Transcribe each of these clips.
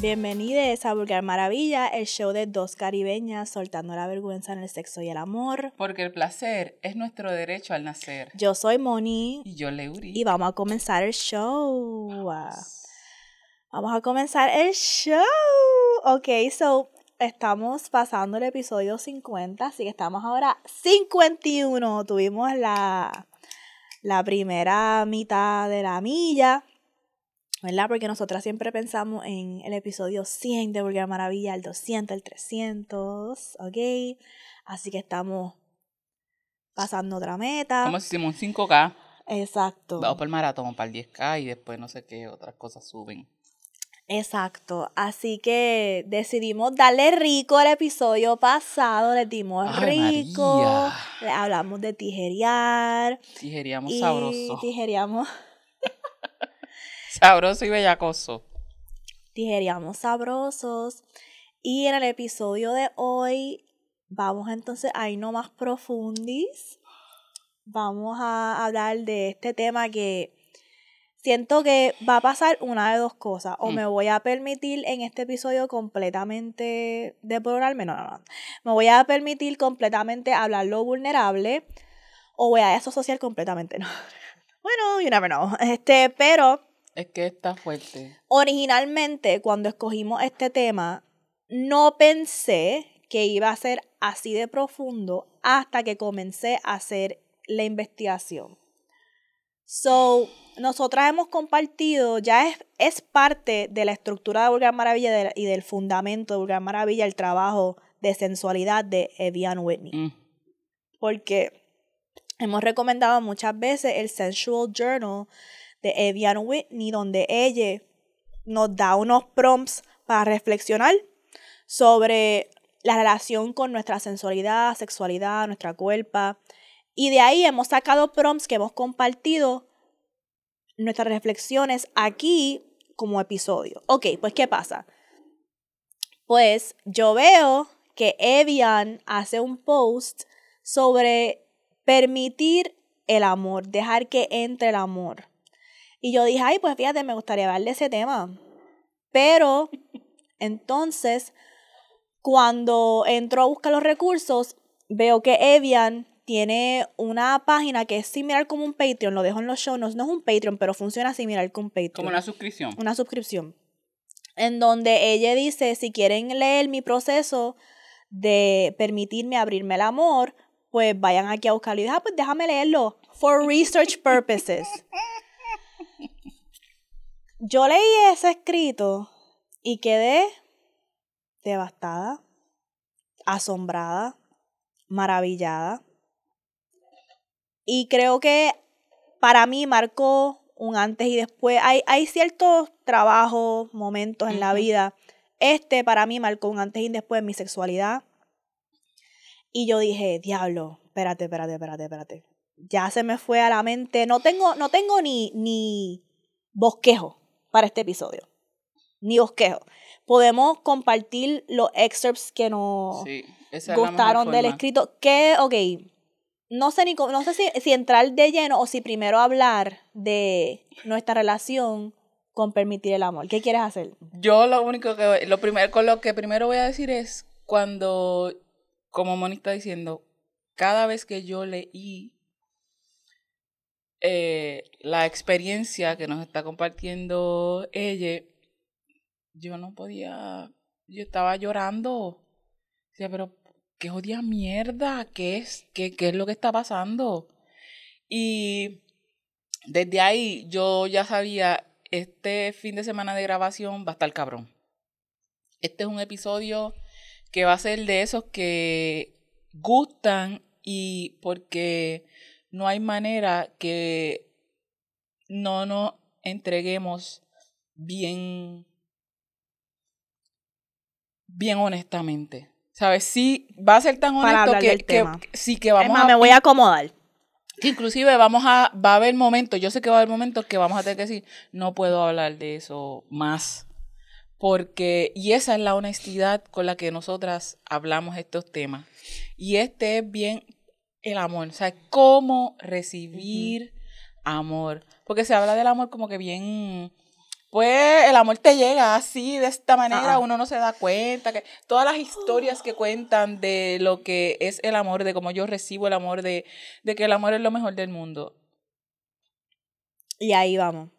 Bienvenidos a Vulgar Maravilla, el show de dos caribeñas soltando la vergüenza en el sexo y el amor. Porque el placer es nuestro derecho al nacer. Yo soy Moni Y yo, Leuri. y vamos a comenzar el show. Vamos a comenzar el show. Ok, so estamos pasando el episodio 50, así que estamos ahora 51. Tuvimos la, la primera mitad de la milla, ¿verdad? Porque nosotras siempre pensamos en el episodio 100 de Vulgar Maravilla, el 200, el 300, ¿ok? Así que estamos pasando otra meta. Como si hicimos un 5K, Exacto. vamos para el maratón, para el 10K y después no sé qué otras cosas suben. Exacto, así que decidimos darle rico al episodio pasado, le dimos Ay, rico, le hablamos de tijerear Tijeríamos y sabroso. tijereamos, Sabroso y bellacoso. tijereamos sabrosos y en el episodio de hoy vamos entonces a irnos más profundis, vamos a hablar de este tema que siento que va a pasar una de dos cosas. O Mm. me voy a permitir en este episodio completamente deplorarme. No, no, no. Me voy a permitir completamente hablar lo vulnerable. O voy a desasociar completamente. No. Bueno, you never know. Este, pero Es que está fuerte. originalmente, cuando escogimos este tema, no pensé que iba a ser así de profundo hasta que comencé a hacer la investigación. So, nosotras hemos compartido, ya es, es parte de la estructura de Vulgar Maravilla de- y del fundamento de Vulgar Maravilla el trabajo de sensualidad de Evian Whitney Mm. porque hemos recomendado muchas veces el Sensual Journal de Evian Whitney, donde ella nos da unos prompts para reflexionar sobre la relación con nuestra sensualidad, sexualidad, nuestra cuerpo. Y de ahí hemos sacado prompts que hemos compartido nuestras reflexiones aquí como episodio. Ok, pues ¿qué pasa? Pues yo veo que Evian hace un post sobre permitir el amor, dejar que entre el amor. Y yo dije, ay, pues fíjate, me gustaría hablar de ese tema. Pero entonces, cuando entro a buscar los recursos, veo que Evian tiene una página que es similar como un Patreon, lo dejo en los show notes, no es un Patreon, pero funciona similar que un Patreon Como una suscripción. una suscripción, en donde ella dice, si quieren leer mi proceso de permitirme abrirme el amor, pues vayan aquí a buscarlo. Y dije, ah, pues déjame leerlo, for research purposes. Yo leí ese escrito y quedé devastada, asombrada, maravillada. Y creo que para mí marcó un antes y después. Hay, hay ciertos trabajos, momentos en la vida. Este para mí marcó un antes y después en mi sexualidad. Y yo dije, diablo, espérate, espérate, espérate, espérate. Ya se me fue a la mente. No tengo, no tengo ni, ni bosquejo para este episodio. Ni bosquejo. Podemos compartir los excerpts que nos Sí, gustaron del escrito. Que, ok, no sé ni no sé si, si entrar de lleno o si primero hablar de nuestra relación con permitir el amor. ¿Qué quieres hacer? Yo lo único que, lo primero, con lo que primero voy a decir es cuando, como Moni está diciendo, cada vez que yo leí eh, la experiencia que nos está compartiendo ella, yo no podía, yo estaba llorando. Decía, pero qué odia mierda, ¿qué es? ¿Qué, qué es lo que está pasando? Y desde ahí yo ya sabía, este fin de semana de grabación va a estar cabrón. Este es un episodio que va a ser de esos que gustan y porque no hay manera que no nos entreguemos bien, bien honestamente. ¿Sabes? Sí, va a ser tan honesto que, sí que vamos más, a me voy a acomodar. que inclusive vamos a, va a haber momentos, yo sé que va a haber momentos que vamos a tener que decir, no puedo hablar de eso más. Porque, y esa es la honestidad con la que nosotras hablamos estos temas. Y este es bien el amor, o sea, cómo recibir amor. Porque se habla del amor como que bien pues el amor te llega así, de esta manera, Ah. uno no se da cuenta. que Todas las historias que cuentan de lo que es el amor, de cómo yo recibo el amor, de, de que el amor es lo mejor del mundo. Y ahí vamos.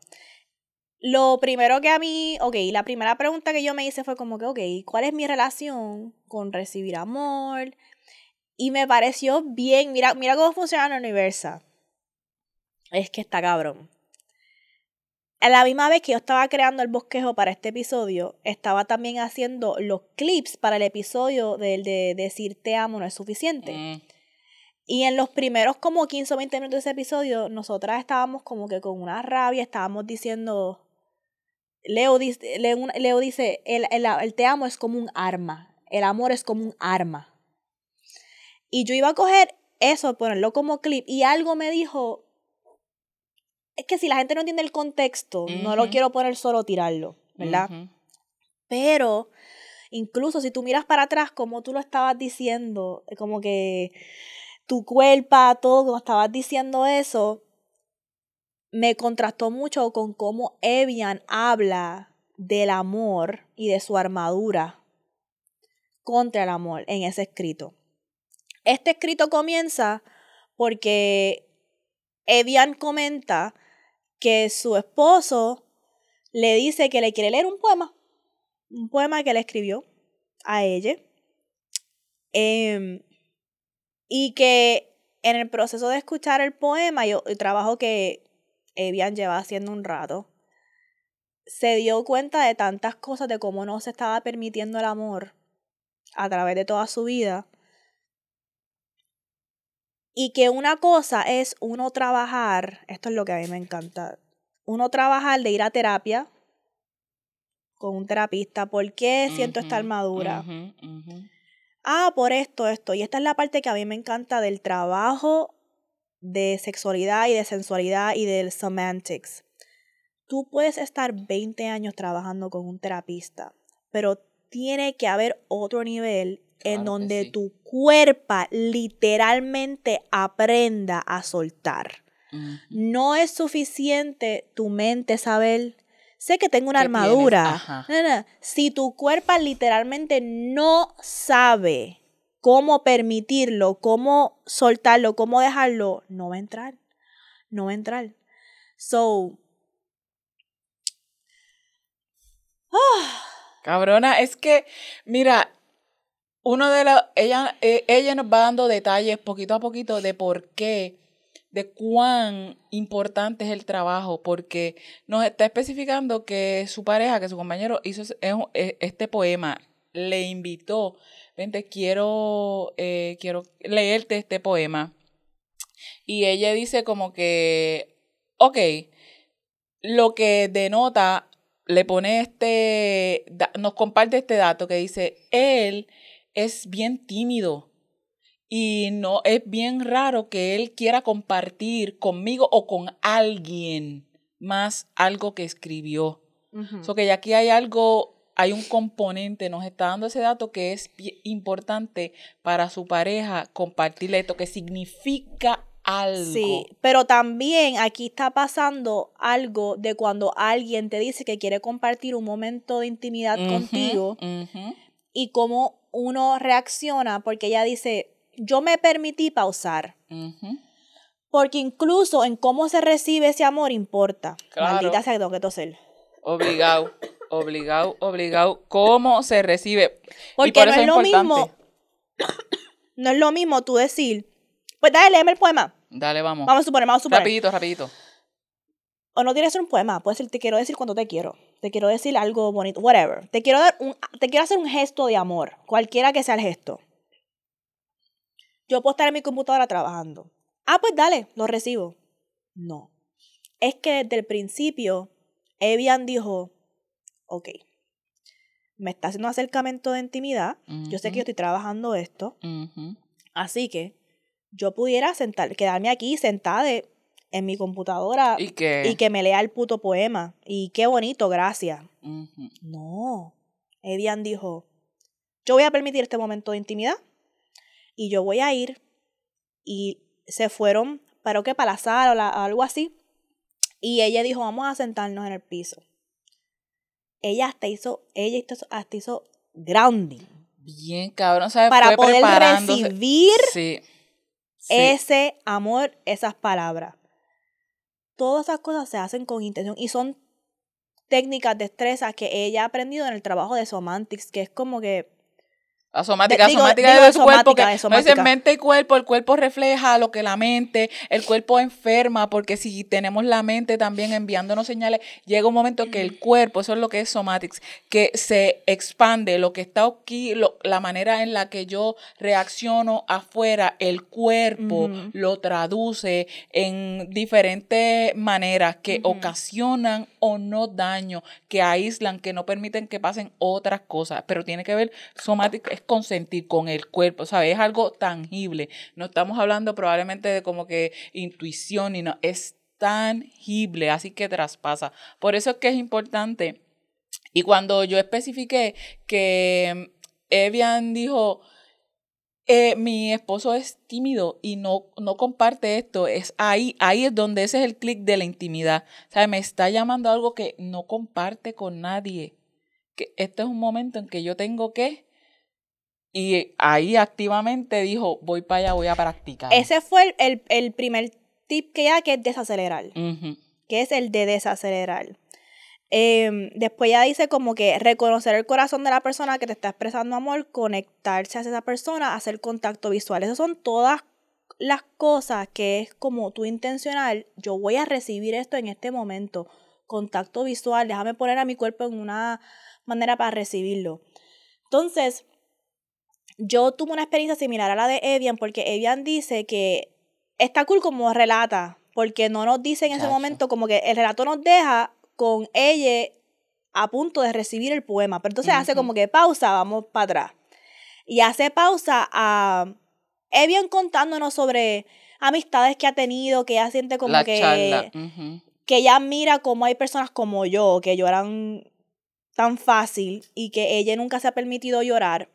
Lo primero que a mí, ok, la primera pregunta que yo me hice fue como que, ok, ¿cuál es mi relación con recibir amor? Y me pareció bien, mira, mira cómo funciona la universa. Es que está cabrón. A la misma vez que yo estaba creando el bosquejo para este episodio, estaba también haciendo los clips para el episodio del de decir te amo no es suficiente. Mm, Y en los primeros como 15 o 20 minutos de ese episodio, nosotras estábamos como que con una rabia, estábamos diciendo, Leo dice, Leo, Leo dice el, el, el te amo es como un arma, el amor es como un arma. Y yo iba a coger eso, ponerlo como clip, y algo me dijo, es que si la gente no entiende el contexto, no lo quiero poner solo tirarlo, ¿verdad? Pero incluso si tú miras para atrás, como tú lo estabas diciendo, eh, como que tu cuerpo, todo, como estabas diciendo eso, me contrastó mucho con cómo Evian habla del amor y de su armadura contra el amor en ese escrito. Este escrito comienza porque Evian comenta que su esposo le dice que le quiere leer un poema, un poema que le escribió a ella, em, y que en el proceso de escuchar el poema, yo, el trabajo que Evian lleva haciendo un rato, se dio cuenta de tantas cosas, de cómo no se estaba permitiendo el amor a través de toda su vida. Y que una cosa es uno trabajar, esto es lo que a mí me encanta, uno trabajar de ir a terapia con un terapista, ¿por qué siento esta armadura? Ah, por esto, esto. Y esta es la parte que a mí me encanta del trabajo de sexualidad y de sensualidad y del semantics. Tú puedes estar 20 años trabajando con un terapista, pero tiene que haber otro nivel en Claro donde sí. tu cuerpo literalmente aprenda a soltar. No es suficiente tu mente saber, sé que tengo una armadura. Ajá. No, no. Si tu cuerpo literalmente no sabe cómo permitirlo, cómo soltarlo, cómo dejarlo, no va a entrar. No va a entrar. So, Cabrona, es que, mira, uno de los, ella, eh, ella nos va dando detalles poquito a poquito de por qué, de cuán importante es el trabajo, porque nos está especificando que su pareja, que su compañero hizo e- este poema, le invitó, vente, quiero, eh, quiero leerte este poema. Y ella dice como que, ok, lo que denota, le pone este, nos comparte este dato que dice, él es bien tímido y no es bien raro que él quiera compartir conmigo o con alguien más algo que escribió. So que ya aquí hay algo, hay un componente, nos está dando ese dato que es importante para su pareja compartirle esto, que significa algo. Sí, pero también aquí está pasando algo de cuando alguien te dice que quiere compartir un momento de intimidad contigo y cómo uno reacciona porque ella dice, yo me permití pausar. Porque incluso en cómo se recibe ese amor importa. Claro. Maldita sea que tengo que toser. Obligado, obligado, obligado. ¿Cómo se recibe? Y Porque por no eso es lo importante. mismo. No es lo mismo tú decir, pues dale, léeme el poema. Dale, vamos. Vamos a suponer, vamos a suponer. Rapidito, rapidito. O no tiene que ser un poema, puede ser te quiero decir cuando te quiero. Te quiero decir algo bonito, whatever. Te quiero dar un te quiero hacer un gesto de amor, cualquiera que sea el gesto. Yo puedo estar en mi computadora trabajando. Ah, pues dale, lo recibo. No. Es que desde el principio Evian dijo, ok, me está haciendo un acercamiento de intimidad. Yo sé que yo estoy trabajando esto. Así que yo pudiera sentar, quedarme aquí sentada de- en mi computadora ¿Y que me lea el puto poema. Y qué bonito, gracias. No. Evian dijo, yo voy a permitir este momento de intimidad y yo voy a ir. Y se fueron, pero que para la sala o la- algo así. Y ella dijo, vamos a sentarnos en el piso. ella hasta hizo, ella hasta hizo grounding. Bien, cabrón, ¿sabes? Para Fue poder recibir Sí. Sí. ese amor, esas palabras. Todas esas cosas se hacen con intención y son técnicas, destrezas que ella ha aprendido en el trabajo de Somantics, que es como que La somática, Digo- somática digo de de su cuerpo, que somática, somática. mente y cuerpo, el cuerpo refleja lo que la mente, el cuerpo enferma, porque si tenemos la mente también enviándonos señales, llega un momento que el cuerpo, eso es lo que es somatics, que se expande, lo que está aquí, lo- la manera en la que yo reacciono afuera, el cuerpo lo traduce en diferentes maneras que ocasionan o no daño, que aíslan, que no permiten que pasen otras cosas, pero tiene que ver, somático consentir con el cuerpo, ¿sabes? Es algo tangible. No estamos hablando probablemente de como que intuición, y no, es tangible, así que traspasa. Por eso es que es importante. Y cuando yo especifiqué que Evian dijo, eh, mi esposo es tímido y no, no comparte esto, es ahí, ahí es donde ese es el clic de la intimidad. O sea, me está llamando algo que no comparte con nadie. Que este es un momento en que yo tengo que. Y ahí activamente dijo, voy para allá, voy a practicar. ese fue el, el- el primer tip que ella que es desacelerar, que es el de desacelerar. Em, después ya dice como que reconocer el corazón de la persona que te está expresando amor, conectarse hacia esa persona, hacer contacto visual. Esas son todas las cosas que es como tu intencional. Yo voy a recibir esto en este momento. Contacto visual, déjame poner a mi cuerpo en una manera para recibirlo. Entonces, yo tuve una experiencia similar a la de Evian porque Evian dice que está cool como relata, porque no nos dice en ese Chacho. momento como que el relato nos deja con ella a punto de recibir el poema, pero entonces hace como que pausa, vamos para atrás. Y hace pausa a Evian contándonos sobre amistades que ha tenido, que ella siente como la que charla. que ella mira como hay personas como yo que lloran tan fácil y que ella nunca se ha permitido llorar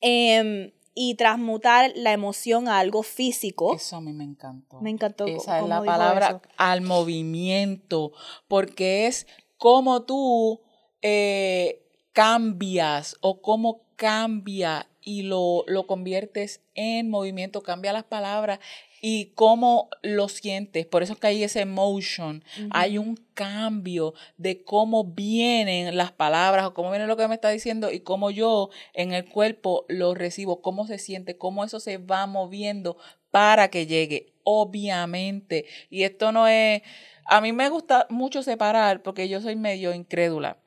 em, y transmutar la emoción a algo físico. Eso a mí me encantó. Me encantó Esa es cómo la palabra eso. al movimiento, porque es como tú eh, cambias o cómo cambia y lo, lo conviertes en movimiento, cambia las palabras y cómo lo sientes. Por eso es que hay ese emotion, hay un cambio de cómo vienen las palabras o cómo viene lo que me está diciendo y cómo yo en el cuerpo lo recibo, cómo se siente, cómo eso se va moviendo para que llegue, obviamente. Y esto no es, a mí me gusta mucho separar porque yo soy medio incrédula.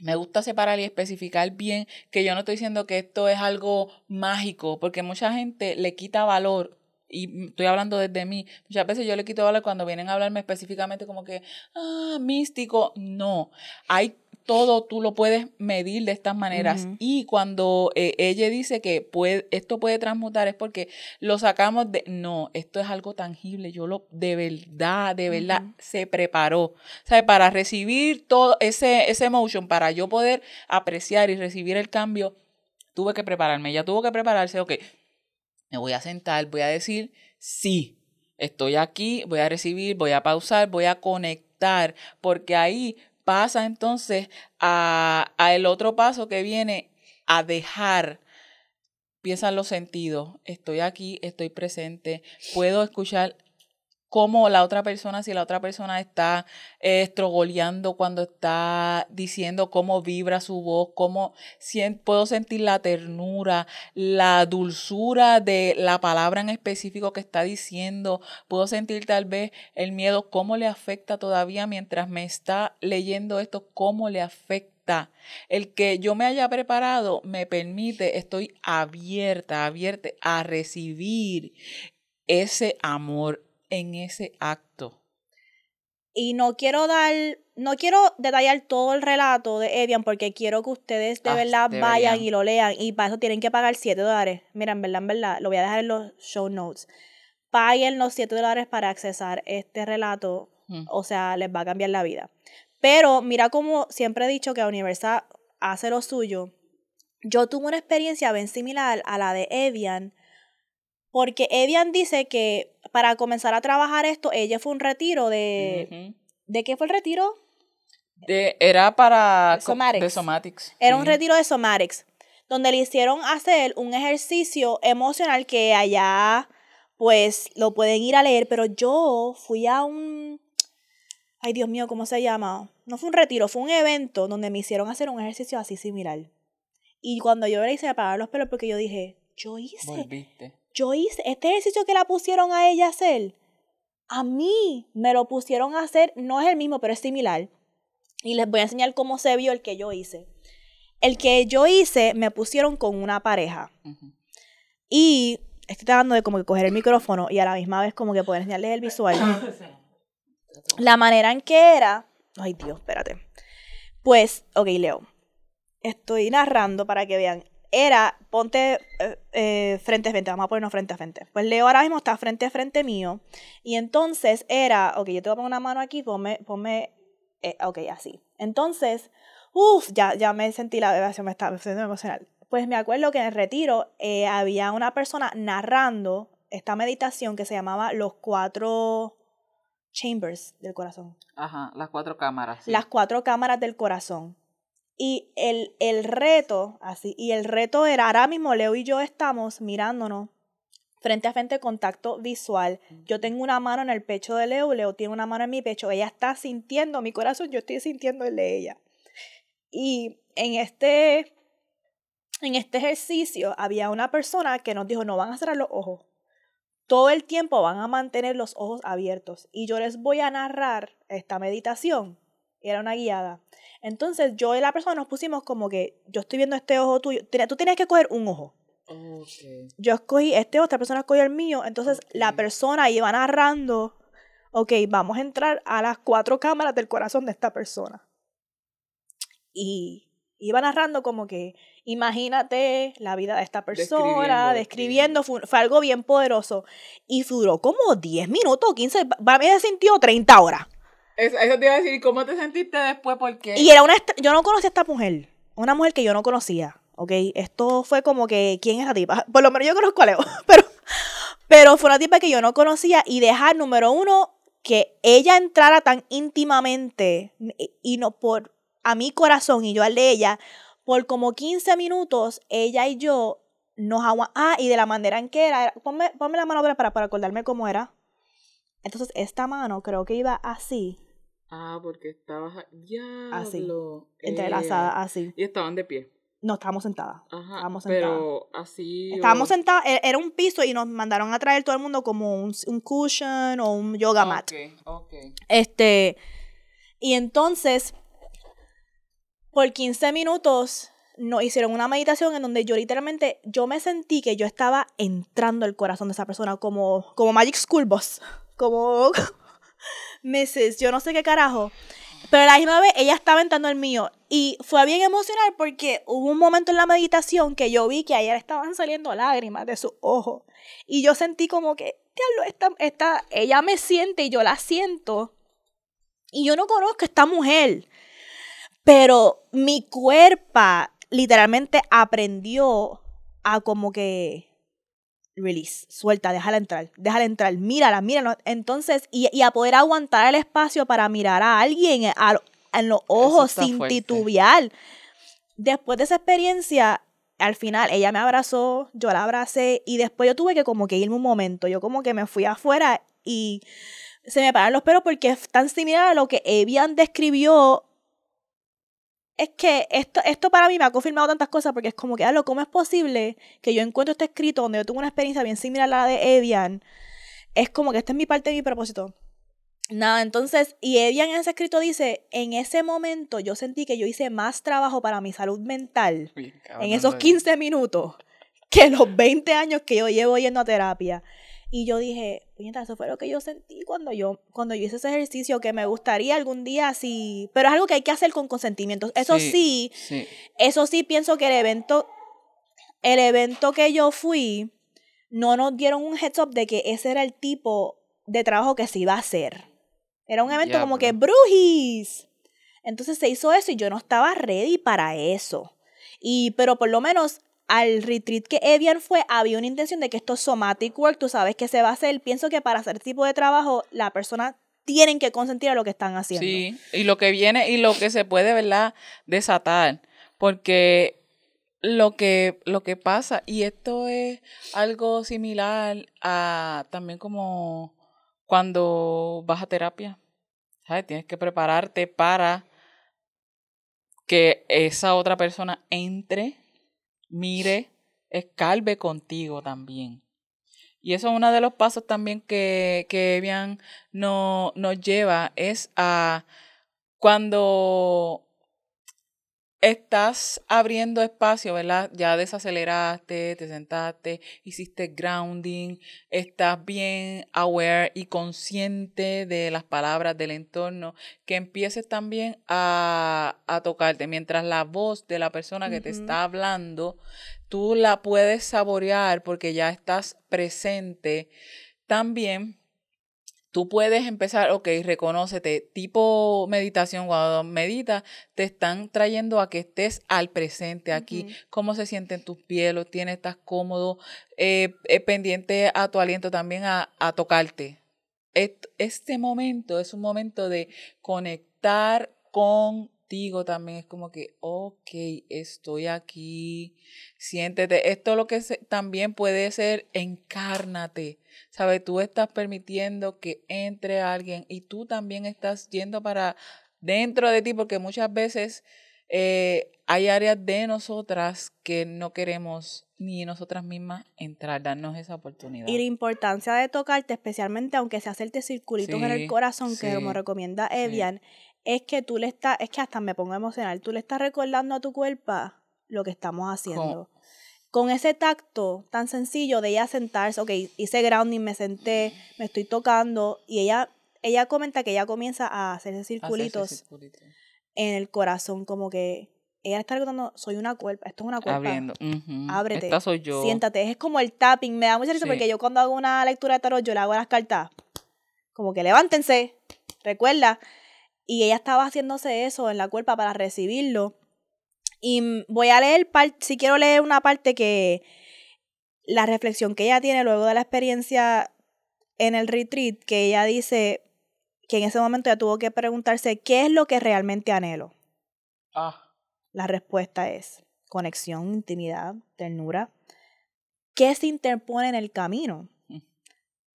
Me gusta separar y especificar bien que yo no estoy diciendo que esto es algo mágico, porque mucha gente le quita valor, y estoy hablando desde mí, muchas veces yo le quito valor cuando vienen a hablarme específicamente como que, ah, místico, no, hay todo, tú lo puedes medir de estas maneras. Y cuando eh, ella dice que puede, esto puede transmutar es porque lo sacamos de, no, esto es algo tangible, yo lo, de verdad, de verdad, se preparó. ¿Sabe? Para recibir todo ese, ese emotion, para yo poder apreciar y recibir el cambio, tuve que prepararme. Ella tuvo que prepararse, ok, me voy a sentar, voy a decir sí, estoy aquí, voy a recibir, voy a pausar, voy a conectar, porque ahí pasa entonces a, el otro paso que viene a dejar. Empiezan los sentidos. Estoy aquí, estoy presente, puedo escuchar cómo la otra persona, si la otra persona está eh, estrogoleando cuando está diciendo cómo vibra su voz, cómo sien- puedo sentir la ternura, la dulzura de la palabra en específico que está diciendo, puedo sentir tal vez el miedo, cómo le afecta todavía mientras me está leyendo esto, cómo le afecta. El que yo me haya preparado me permite, estoy abierta, abierta a recibir ese amor en ese acto. Y no quiero dar, no quiero detallar todo el relato de Evian porque quiero que ustedes de Ah, verdad deberían. vayan y lo lean. Y para eso tienen que pagar 7 dólares. Mira, en verdad, en verdad, lo voy a dejar en los show notes. Paguen los 7 dólares para accesar este relato. Mm. O sea, les va a cambiar la vida. Pero mira como siempre he dicho que Universal hace lo suyo. Yo tuve una experiencia bien similar a la de Evian. Porque Evian dice que para comenzar a trabajar esto, ella fue un retiro de... ¿De qué fue el retiro? De, era para... De somatics. De somatics. Era un retiro de somatics, donde le hicieron hacer un ejercicio emocional que allá, pues, lo pueden ir a leer, pero yo fui a un... Ay, Dios mío, ¿cómo se llama? No fue un retiro, fue un evento donde me hicieron hacer un ejercicio así similar. Y cuando yo le hice pararon los pelos porque yo dije, yo hice, Volviste. Yo hice este ejercicio que la pusieron a ella a hacer. A mí me lo pusieron a hacer, no es el mismo, pero es similar. Y les voy a enseñar cómo se vio el que yo hice. El que yo hice me pusieron con una pareja. Y estoy tratando de como que coger el micrófono y a la misma vez como que poder enseñarles el visual. La manera en que era. Ay, Dios, espérate. Pues, ok, Leo. Estoy narrando para que vean. Era, ponte eh, eh, frente a frente, vamos a ponernos frente a frente. Pues Leo ahora mismo está frente a frente mío. Y entonces era, ok, yo te voy a poner una mano aquí, ponme, ponme, eh, ok, así. Entonces, uff, ya, ya me sentí la bebación, me está me emocional. Pues me acuerdo que en el retiro eh, había una persona narrando esta meditación que se llamaba Los Cuatro Chambers del Corazón. Ajá, las cuatro cámaras. sí. Las cuatro cámaras del corazón. Y el, el reto, así, y el reto era, ahora mismo Leo y yo estamos mirándonos frente a frente, contacto visual. Yo tengo una mano en el pecho de Leo, Leo tiene una mano en mi pecho, ella está sintiendo mi corazón, yo estoy sintiendo el de ella. Y en este, en este ejercicio había una persona que nos dijo, no van a cerrar los ojos. Todo el tiempo van a mantener los ojos abiertos. Y yo les voy a narrar esta meditación. Era una guiada. Entonces yo y la persona nos pusimos como que yo estoy viendo este ojo tuyo. Tú tienes que coger un ojo. Ok. Yo escogí este, otra persona escogió el mío. Entonces la persona iba narrando. Ok, vamos a entrar a las cuatro cámaras del corazón de esta persona. Y iba narrando como que, imagínate la vida de esta persona, Describiendo, describiendo, fue, fue algo bien poderoso. Y duró como 10 minutos, 15, para mí se sintió 30 horas. Eso, te iba a decir, ¿cómo te sentiste después? Porque... Y era una, yo no conocía a esta mujer, una mujer que yo no conocía, ¿ok? Esto fue como que, ¿quién es esa tipa? Por lo menos yo conozco a Leo, pero, pero fue una tipa que yo no conocía y dejar, número uno, que ella entrara tan íntimamente y- no por, a mi corazón y yo al de ella, por como 15 minutos, ella y yo nos aguantamos, ah, y de la manera en que era, ponme, ponme la mano para, para acordarme cómo era. Entonces, esta mano creo que iba así, Ah, porque estabas... Ya. Así, entrelazada, así. Y estaban de pie. No, estábamos sentadas. Ajá. Estábamos sentadas. pero así... Estábamos o- sentadas, e- era un piso y nos mandaron a traer todo el mundo como un, un cushion o un yoga mat. Ok, ok. Este, y entonces, por 15 minutos, nos hicieron una meditación en donde yo literalmente, yo me sentí que yo estaba entrando al corazón de esa persona como, como Magic School Bus, como Mrs. Yo no sé qué carajo. Pero la misma vez ella estaba entrando el mío. Y fue bien emocional porque hubo un momento en la meditación que yo vi que a ella le estaban saliendo lágrimas de sus ojos. Y yo sentí como que, diablo, ella me siente y yo la siento. Y yo no conozco a esta mujer. Pero mi cuerpo literalmente aprendió a como que release, suelta, déjala entrar, déjala entrar, mírala, mírala. Entonces, y, y a poder aguantar el espacio para mirar a alguien a lo- en los ojos sin fuerte. titubear. Después de esa experiencia, al final ella me abrazó, yo la abracé y después yo tuve que como que irme un momento, yo como que me fui afuera y se me pararon los pelos porque es tan similar a lo que Evian describió. Es que esto, esto para mí me ha confirmado tantas cosas porque es como que, "Diablo, ¿cómo es posible que yo encuentro este escrito donde yo tuve una experiencia bien similar a la de Evian? Es como que esta es mi parte de mi propósito. Nada, entonces, y Evian en ese escrito dice, en ese momento yo sentí que yo hice más trabajo para mi salud mental en esos de- 15 minutos que los 20 años que yo llevo yendo a terapia. Y yo dije, puñeta, eso fue lo que yo sentí cuando yo, cuando yo hice ese ejercicio, que me gustaría algún día así, pero es algo que hay que hacer con consentimiento. Eso sí, Sí. eso sí pienso que el evento, el evento que yo fui, no nos dieron un heads up de que ese era el tipo de trabajo que se iba a hacer. Era un evento como que brujis. Entonces se hizo eso y yo no estaba ready para eso. Y, pero por lo menos al retreat que Evian fue, había una intención de que esto es somatic work, tú sabes que se va a hacer. Pienso que para hacer tipo de trabajo, la persona tienen que consentir a lo que están haciendo. Sí, y lo que viene y lo que se puede, ¿verdad? Desatar. Porque lo que, lo que pasa, y esto es algo similar a también como cuando vas a terapia, ¿sabes? Tienes que prepararte para que esa otra persona entre, mire, escalve contigo también. Y eso es uno de los pasos también que, que Evian no, nos lleva, es a cuando estás abriendo espacio, ¿verdad? Ya desaceleraste, te sentaste, hiciste grounding, estás bien aware y consciente de las palabras del entorno, que empieces también a, a tocarte, mientras la voz de la persona que te está hablando, tú la puedes saborear porque ya estás presente. También tú puedes empezar, ok, reconócete, tipo meditación, cuando meditas, te están trayendo a que estés al presente aquí, cómo se sienten tus pies, lo tienes, estás cómodo, eh, eh, pendiente a tu aliento también a, a tocarte. Este momento es un momento de conectar contigo también, es como que, ok, estoy aquí, siéntete. Esto lo que también puede ser, encárnate ¿Sabes? Tú estás permitiendo que entre alguien y tú también estás yendo para dentro de ti porque muchas veces eh, hay áreas de nosotras que no queremos ni nosotras mismas entrar, darnos esa oportunidad. Y la importancia de tocarte, especialmente aunque se hacerte circulitos en el corazón, que como recomienda Evian, es que tú le estás, es que hasta me pongo emocional, tú le estás recordando a tu cuerpo lo que estamos haciendo con ese tacto tan sencillo de ella sentarse, ok, hice grounding, me senté, me estoy tocando, y ella, ella comenta que ella comienza a hacer circulitos en el corazón, como que ella está recordando, soy una cuerpa, esto es una cuerpa. Abriendo. Ábrete. Esta soy yo. Siéntate. Es como el tapping. Me da mucha risa porque yo cuando hago una lectura de tarot, yo le hago las cartas. Como que levántense. Recuerda. Y ella estaba haciéndose eso en la cuerpa para recibirlo. Y voy a leer, si quiero leer una parte que la reflexión que ella tiene luego de la experiencia en el retreat, que ella dice que en ese momento ya tuvo que preguntarse qué es lo que realmente anhelo. Ah. La respuesta es conexión, intimidad, ternura. ¿Qué se interpone en el camino?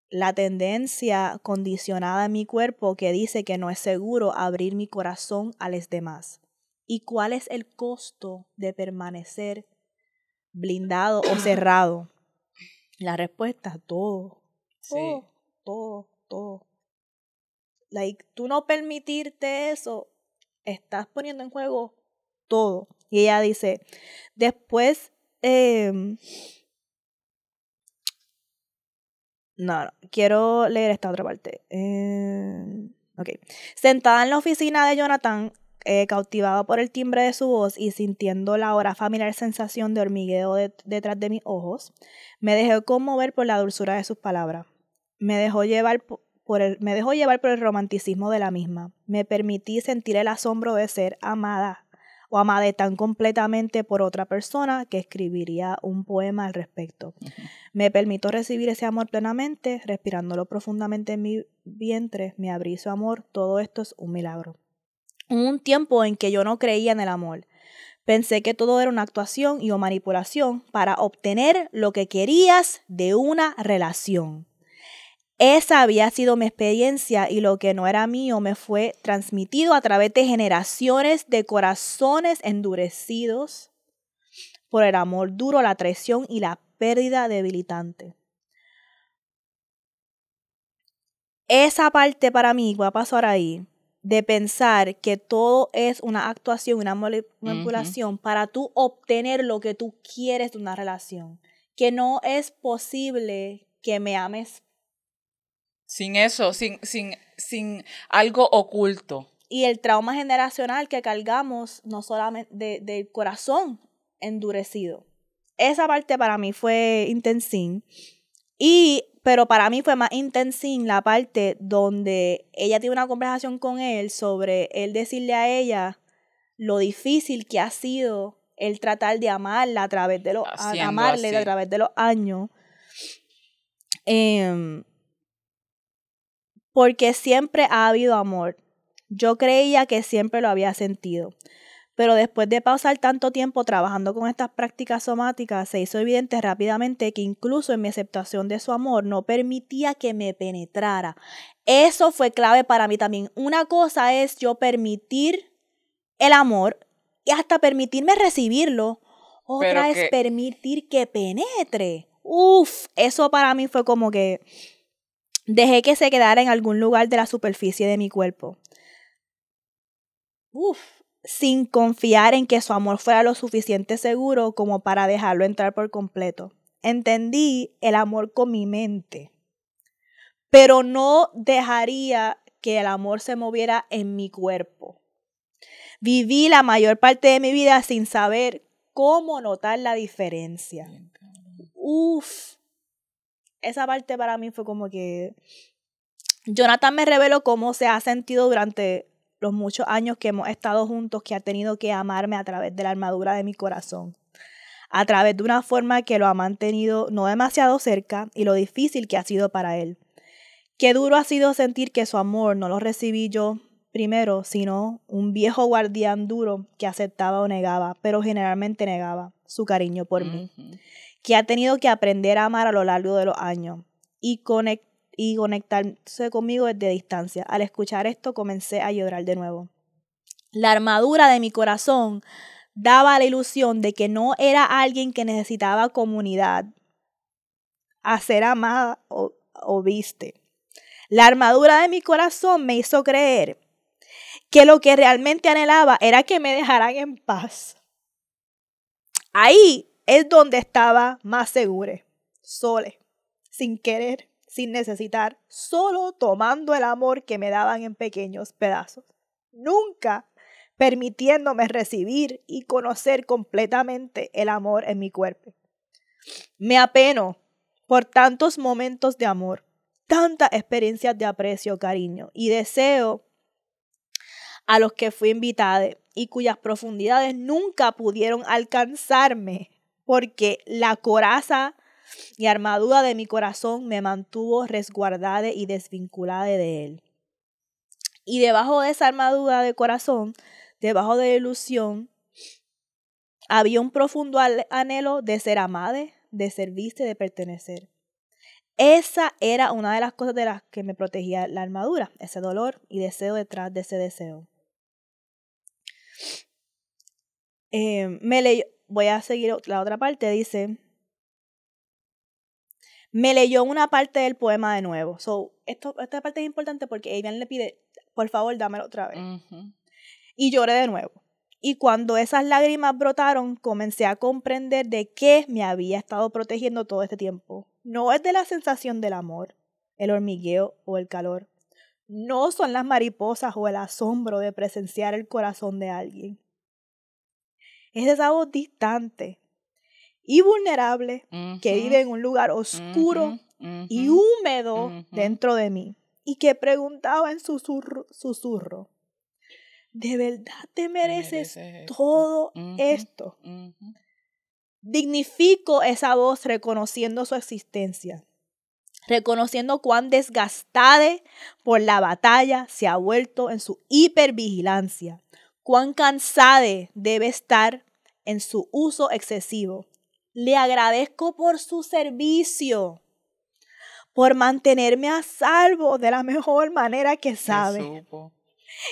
La tendencia condicionada en mi cuerpo que dice que no es seguro abrir mi corazón a los demás. ¿Y cuál es el costo de permanecer blindado o cerrado? La respuesta, todo. Todo, todo, todo. Like, tú no permitirte eso, estás poniendo en juego todo. Y ella dice, después, em, no, no, quiero leer esta otra parte. Eh, ok. Sentada en la oficina de Jonathan, eh, cautivado por el timbre de su voz y sintiendo la ahora familiar sensación de hormigueo detrás de mis ojos, me dejé conmover por la dulzura de sus palabras. Me dejó llevar por el, me dejó llevar por el romanticismo de la misma. Me permití sentir el asombro de ser amada o amada tan completamente por otra persona que escribiría un poema al respecto. Me permito recibir ese amor plenamente, respirándolo profundamente en mi vientre, me abrí su amor, todo esto es un milagro un tiempo en que yo no creía en el amor. Pensé que todo era una actuación y o manipulación para obtener lo que querías de una relación. Esa había sido mi experiencia y lo que no era mío me fue transmitido a través de generaciones de corazones endurecidos por el amor duro, la traición y la pérdida debilitante. Esa parte para mí, voy a pasar ahí, de pensar que todo es una actuación, una manipulación para tú obtener lo que tú quieres de una relación. Que no es posible que me ames. Sin eso, sin, sin, sin algo oculto. Y el trauma generacional que cargamos, no solamente del corazón endurecido. Esa parte para mí fue intensín. Y pero para mí fue más intensín la parte donde ella tiene una conversación con él sobre él decirle a ella lo difícil que ha sido el tratar de amarla a través de los amarle a través de los años. Em, porque siempre ha habido amor. Yo creía que siempre lo había sentido. Pero después de pasar tanto tiempo trabajando con estas prácticas somáticas, se hizo evidente rápidamente que incluso en mi aceptación de su amor no permitía que me penetrara. Eso fue clave para mí también. Una cosa es yo permitir el amor y hasta permitirme recibirlo. Otra es permitir que penetre. Uf, eso para mí fue como que dejé que se quedara en algún lugar de la superficie de mi cuerpo. Uf, sin confiar en que su amor fuera lo suficiente seguro como para dejarlo entrar por completo. Entendí el amor con mi mente, pero no dejaría que el amor se moviera en mi cuerpo. Viví la mayor parte de mi vida sin saber cómo notar la diferencia. Uf, esa parte para mí fue como que Jonathan me reveló cómo se ha sentido durante los muchos años que hemos estado juntos, que ha tenido que amarme a través de la armadura de mi corazón, a través de una forma que lo ha mantenido no demasiado cerca y lo difícil que ha sido para él. Qué duro ha sido sentir que su amor no lo recibí yo primero, sino un viejo guardián duro que aceptaba o negaba, pero generalmente negaba su cariño por mí, que ha tenido que aprender a amar a lo largo de los años y conectar y conectarse conmigo desde distancia. Al escuchar esto comencé a llorar de nuevo. La armadura de mi corazón daba la ilusión de que no era alguien que necesitaba comunidad, a ser amada o, o viste. La armadura de mi corazón me hizo creer que lo que realmente anhelaba era que me dejaran en paz. Ahí es donde estaba más seguro, sole, sin querer sin necesitar, solo tomando el amor que me daban en pequeños pedazos. Nunca permitiéndome recibir y conocer completamente el amor en mi cuerpo. Me apeno por tantos momentos de amor, tantas experiencias de aprecio, cariño y deseo a los que fui invitada y cuyas profundidades nunca pudieron alcanzarme porque la coraza y armadura de mi corazón me mantuvo resguardada y desvinculada de él. Y debajo de esa armadura de corazón, debajo de la ilusión, había un profundo anhelo de ser amada, de ser vista de pertenecer. Esa era una de las cosas de las que me protegía la armadura, ese dolor y deseo detrás de ese deseo. Eh, me voy a seguir la otra parte, dice, me leyó una parte del poema de nuevo. So, esto, esta parte es importante porque Avian le pide, por favor, dámelo otra vez. Y lloré de nuevo. Y cuando esas lágrimas brotaron, comencé a comprender de qué me había estado protegiendo todo este tiempo. No es de la sensación del amor, el hormigueo o el calor. No son las mariposas o el asombro de presenciar el corazón de alguien. Es esa voz distante, y vulnerable que vive en un lugar oscuro y húmedo dentro de mí y que preguntaba en susurro, susurro ¿de verdad te mereces, todo esto? Dignifico esa voz reconociendo su existencia, reconociendo cuán desgastada por la batalla se ha vuelto en su hipervigilancia, cuán cansada debe estar en su uso excesivo le agradezco por su servicio, por mantenerme a salvo de la mejor manera que sabe.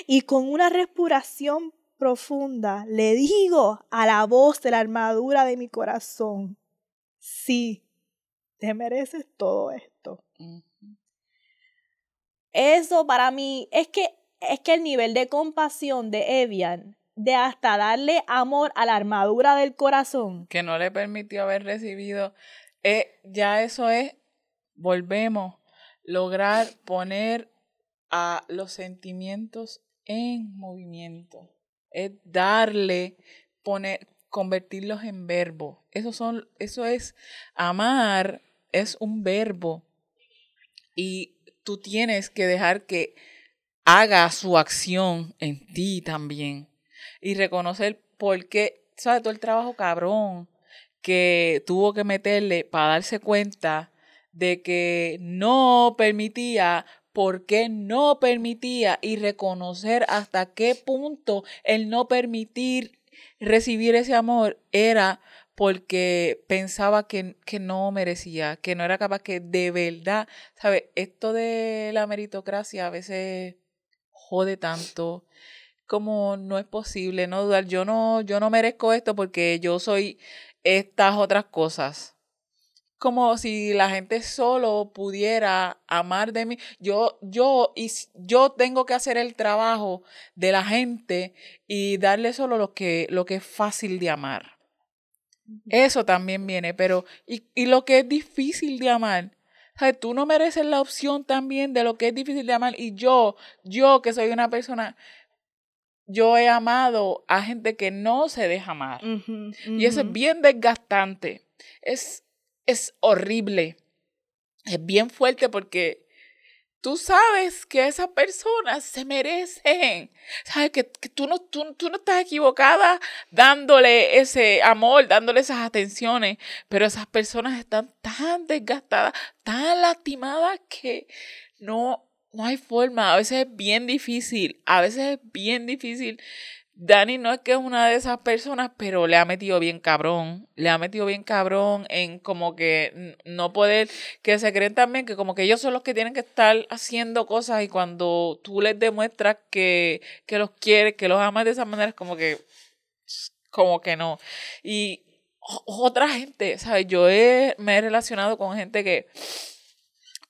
Y con una respiración profunda le digo a la voz de la armadura de mi corazón, sí, te mereces todo esto. Eso para mí es que es que el nivel de compasión de Evian de hasta darle amor a la armadura del corazón. Que no le permitió haber recibido. Eh, ya eso es, volvemos, lograr poner a los sentimientos en movimiento. Es darle, poner, convertirlos en verbo. Eso, son, eso es, amar es un verbo. Y tú tienes que dejar que haga su acción en ti también y reconocer por qué, ¿sabes? Todo el trabajo cabrón que tuvo que meterle para darse cuenta de que no permitía por qué no permitía y reconocer hasta qué punto el no permitir recibir ese amor era porque pensaba que, que, no merecía, que no era capaz, que de verdad, ¿sabes? Esto de la meritocracia a veces jode tanto, como no es posible, no dudar, yo no, yo no merezco esto porque yo soy estas otras cosas. Como si la gente solo pudiera amar de mí. Yo, yo, y yo tengo que hacer el trabajo de la gente y darle solo lo que, lo que es fácil de amar. Eso también viene, pero, y, y lo que es difícil de amar, Tú no mereces la opción también de lo que es difícil de amar. Y yo, yo que soy una persona, yo he amado a gente que no se deja amar. Y eso es bien desgastante. Es, es horrible. Es bien fuerte porque tú sabes que esas personas se merecen. Sabes que, tú, no, tú, tú, no estás equivocada dándole ese amor, dándole esas atenciones, pero esas personas están tan desgastadas, tan lastimadas que no, no hay forma. A veces es bien difícil, a veces es bien difícil Dani no es que es una de esas personas, pero le ha metido bien cabrón. Le ha metido bien cabrón en como que no poder, que se creen también que como que ellos son los que tienen que estar haciendo cosas y cuando tú les demuestras que, que los quieres, que los amas de esa manera, es como que, como que no. Y otra gente, ¿sabes? Yo me he relacionado con gente que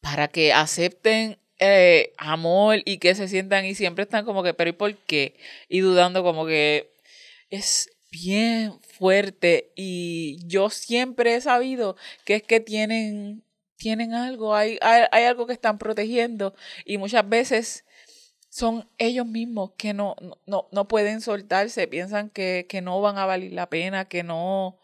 para que acepten eh, amor y que se sientan y siempre están como que, pero ¿y por qué? Y dudando como que es bien fuerte y yo siempre he sabido que es que tienen, tienen algo, hay, hay, algo que están protegiendo y muchas veces son ellos mismos que no, no, no pueden soltarse, piensan que, que no van a valer la pena, que no,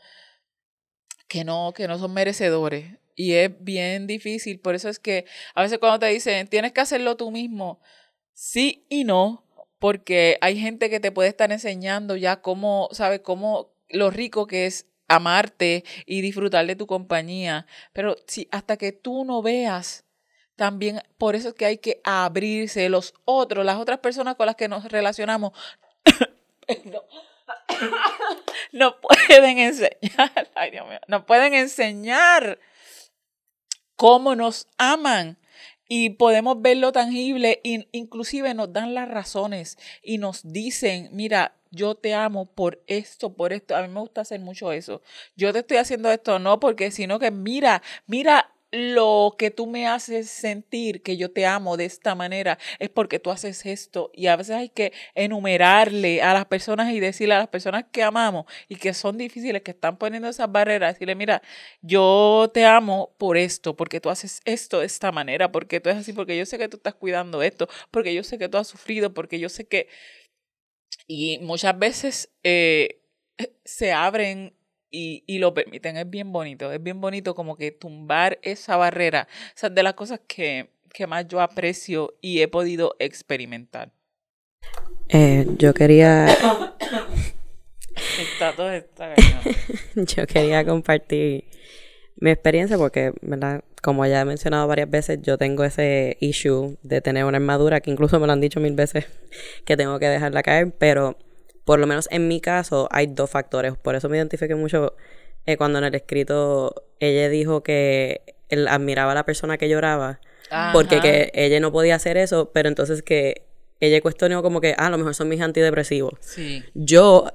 que no, que no son merecedores. Y es bien difícil. Por eso es que a veces cuando te dicen, tienes que hacerlo tú mismo, sí y no, porque hay gente que te puede estar enseñando ya cómo, ¿sabes? Cómo lo rico que es amarte y disfrutar de tu compañía. Pero si hasta que tú no veas, también por eso es que hay que abrirse. Los otros, las otras personas con las que nos relacionamos, no, no pueden enseñar, ay Dios mío, no pueden enseñar cómo nos aman y podemos verlo tangible, inclusive nos dan las razones y nos dicen, mira, yo te amo por esto, por esto. A mí me gusta hacer mucho eso. Yo te estoy haciendo esto no porque, sino que mira, mira lo que tú me haces sentir que yo te amo de esta manera es porque tú haces esto. Y a veces hay que enumerarle a las personas y decirle a las personas que amamos y que son difíciles, que están poniendo esas barreras, decirle, mira, yo te amo por esto, porque tú haces esto de esta manera, porque tú es así, porque yo sé que tú estás cuidando esto, porque yo sé que tú has sufrido, porque yo sé que... Y muchas veces eh, se abren y, y, lo permiten. Es bien bonito, es bien bonito como que tumbar esa barrera. O sea, de las cosas que, que más yo aprecio y he podido experimentar. Eh, yo quería... está todo está yo quería compartir mi experiencia porque, ¿verdad? Como ya he mencionado varias veces, yo tengo ese issue de tener una armadura que incluso me lo han dicho mil veces que tengo que dejarla caer, pero por lo menos en mi caso, hay dos factores. Por eso me identifiqué mucho eh, cuando en el escrito ella dijo que él admiraba a la persona que lloraba. Porque que ella no podía hacer eso, pero entonces que ella cuestionó como que, ah, a lo mejor son mis antidepresivos. Sí. Yo,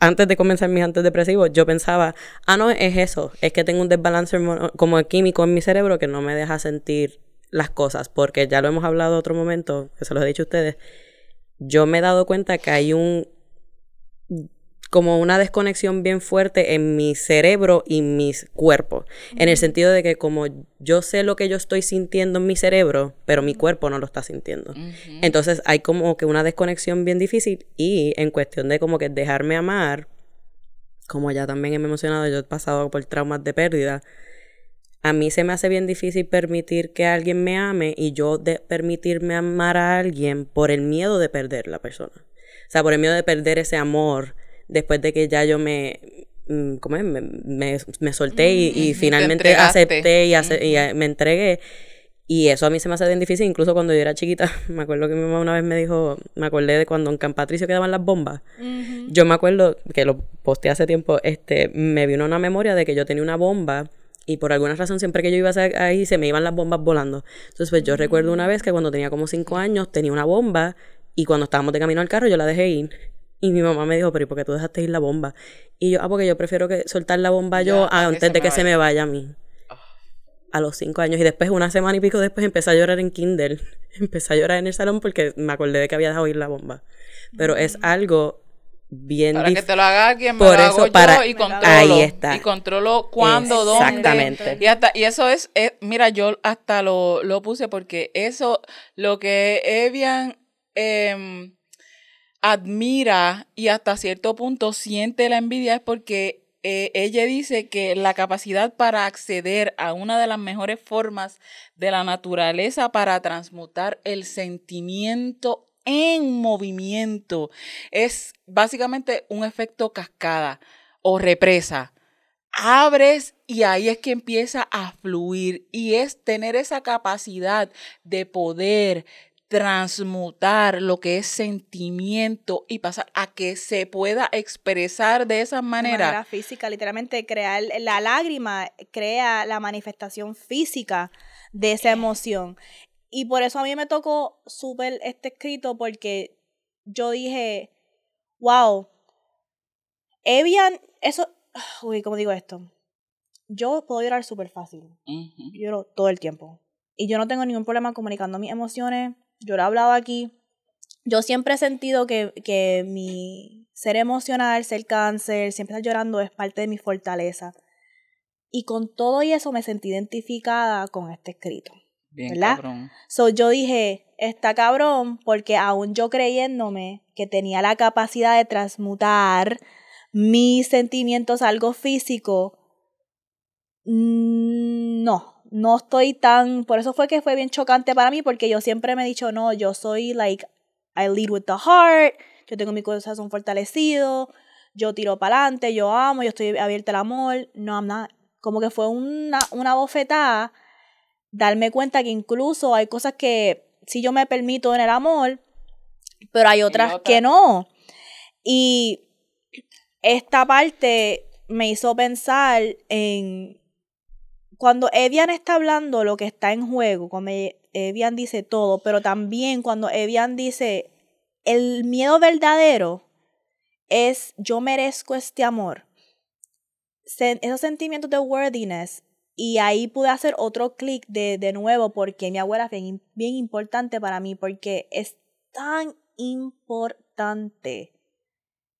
antes de comenzar mis antidepresivos, yo pensaba, ah, no, es eso, es que tengo un desbalance como químico en mi cerebro que no me deja sentir las cosas, porque ya lo hemos hablado otro momento, que se lo he dicho a ustedes, yo me he dado cuenta que hay un como una desconexión bien fuerte en mi cerebro y mis cuerpos. En el sentido de que como yo sé lo que yo estoy sintiendo en mi cerebro, pero mi cuerpo no lo está sintiendo. Entonces hay como que una desconexión bien difícil y en cuestión de como que dejarme amar, como ya también he mencionado, yo he pasado por traumas de pérdida. A mí se me hace bien difícil permitir que alguien me ame y yo de permitirme amar a alguien por el miedo de perder la persona. O sea, por el miedo de perder ese amor después de que ya yo me, mm, ¿cómo es? Me, me, solté y, mm, finalmente acepté y, y, me entregué. Y eso a mí se me hace bien difícil, incluso cuando yo era chiquita. Me acuerdo que mi mamá una vez me dijo, me acordé de cuando en Can Patricio quedaban las bombas. Yo me acuerdo que lo posteé hace tiempo, este, me vino una memoria de que yo tenía una bomba y por alguna razón siempre que yo iba ahí se me iban las bombas volando. Entonces pues yo recuerdo una vez que cuando tenía como cinco años tenía una bomba y cuando estábamos de camino al carro yo la dejé ir. Y mi mamá me dijo, pero ¿y por qué tú dejaste ir la bomba? Y yo, ah, porque yo prefiero que soltar la bomba yo antes de me que se vaya. me vaya a mí. A los cinco años. Y después, una semana y pico después, empecé a llorar en Kindle. Empecé a llorar en el salón porque me acordé de que había dejado ir la bomba. Pero es algo bien Para que te lo haga alguien, me Por lo eso, hago yo para- y controlo. Ahí está. Y controlo cuándo, dónde. Exactamente. Y, hasta, y eso es, es- mira, yo hasta lo, lo puse porque eso, lo que Evian em, admira y hasta cierto punto siente la envidia es porque eh, ella dice que la capacidad para acceder a una de las mejores formas de la naturaleza para transmutar el sentimiento en movimiento es básicamente un efecto cascada o represa. Abres y ahí es que empieza a fluir y es tener esa capacidad de poder transmutar lo que es sentimiento y pasar a que se pueda expresar de esa De manera. manera física, literalmente crear la lágrima crea la manifestación física de esa emoción. Y por eso a mí me tocó súper este escrito porque yo dije, wow, Evian, eso, uy, ¿cómo digo esto? Yo puedo llorar súper fácil. Yo lloro todo el tiempo. Y yo no tengo ningún problema comunicando mis emociones. Yo lo he hablado aquí. Yo siempre he sentido que, que mi ser emocional, ser cáncer, siempre estar llorando es parte de mi fortaleza. Y con todo y eso me sentí identificada con este escrito. Bien, ¿Verdad? cabrón. So yo dije, está cabrón, porque aún yo creyéndome que tenía la capacidad de transmutar mis sentimientos a algo físico, mm, no, no estoy tan, por eso fue que fue bien chocante para mí, porque yo siempre me he dicho, no, yo soy like, I lead with the heart, yo tengo mi corazón fortalecido, yo tiro para adelante, yo amo, yo estoy abierta al amor, no, I'm not. Como que fue una, una bofetada darme cuenta que incluso hay cosas que sí yo me permito en el amor, pero hay otras otras- que no. Y esta parte me hizo pensar en cuando Evian está hablando lo que está en juego, cuando Evian dice todo, pero también cuando Evian dice el miedo verdadero es yo merezco este amor. Esos sentimientos de worthiness y ahí pude hacer otro clic de, de nuevo porque mi abuela es bien importante para mí porque es tan importante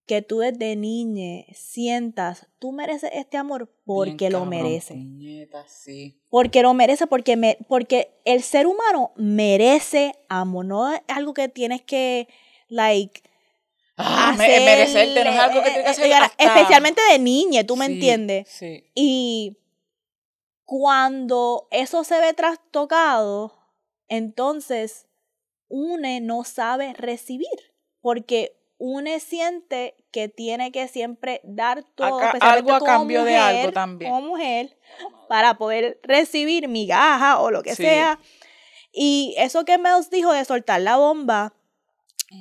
que tú desde niña sientas, tú mereces este amor porque Bien, lo cabrón, merece. puñeta, sí. Porque lo merece, porque, me, porque el ser humano merece amor. No es algo que tienes que, like, Ah, hacerle- merecerte no es algo que tienes que hacer eh, hasta- Especialmente de niña, tú me Sí, entiendes. Sí. Y cuando eso se ve trastocado, entonces une no sabe recibir, porque une siente que tiene que siempre dar todo, Acá- algo a como cambio de mujer, algo también. Como mujer, para poder recibir migaja o lo que Sí. sea. Y eso que Mels dijo de soltar la bomba,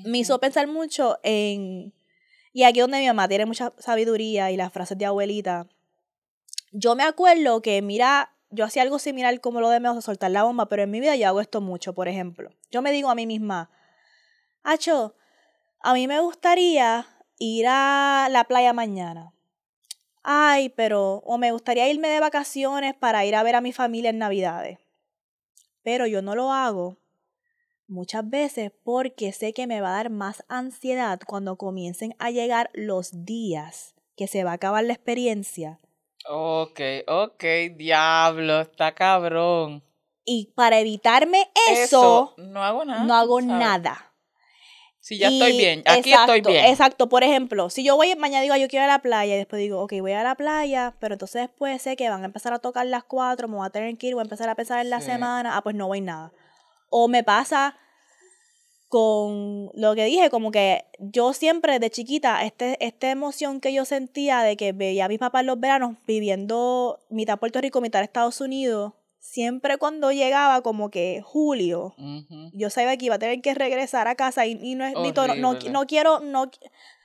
me hizo pensar mucho en... Y aquí donde mi mamá tiene mucha sabiduría y las frases de abuelita. Yo me acuerdo que, mira, yo hacía algo similar como lo de Mels de soltar la bomba, pero en mi vida yo hago esto mucho, por ejemplo. Yo me digo a mí misma, Acho, a mí me gustaría ir a la playa mañana. Ay, pero, o me gustaría irme de vacaciones para ir a ver a mi familia en Navidades. Pero yo no lo hago muchas veces porque sé que me va a dar más ansiedad cuando comiencen a llegar los días que se va a acabar la experiencia. Ok, ok, diablo, está cabrón. Y para evitarme eso, no hago nada. no hago ¿sabes? nada. Si ya estoy bien, aquí exacto, estoy bien. Exacto, por ejemplo, si yo voy mañana digo yo quiero ir a la playa y después digo, ok, voy a la playa, pero entonces después sé que van a empezar a tocar las cuatro, me voy a tener que ir, voy a empezar a pensar en la Sí. semana, ah, pues no voy nada. O me pasa con lo que dije, como que yo siempre de chiquita, este, esta emoción que yo sentía de que veía a mis papás en los veranos viviendo mitad Puerto Rico, mitad Estados Unidos, siempre cuando llegaba como que julio, yo sabía que iba a tener que regresar a casa y, y no, es- ni to- no, no, quiero, no,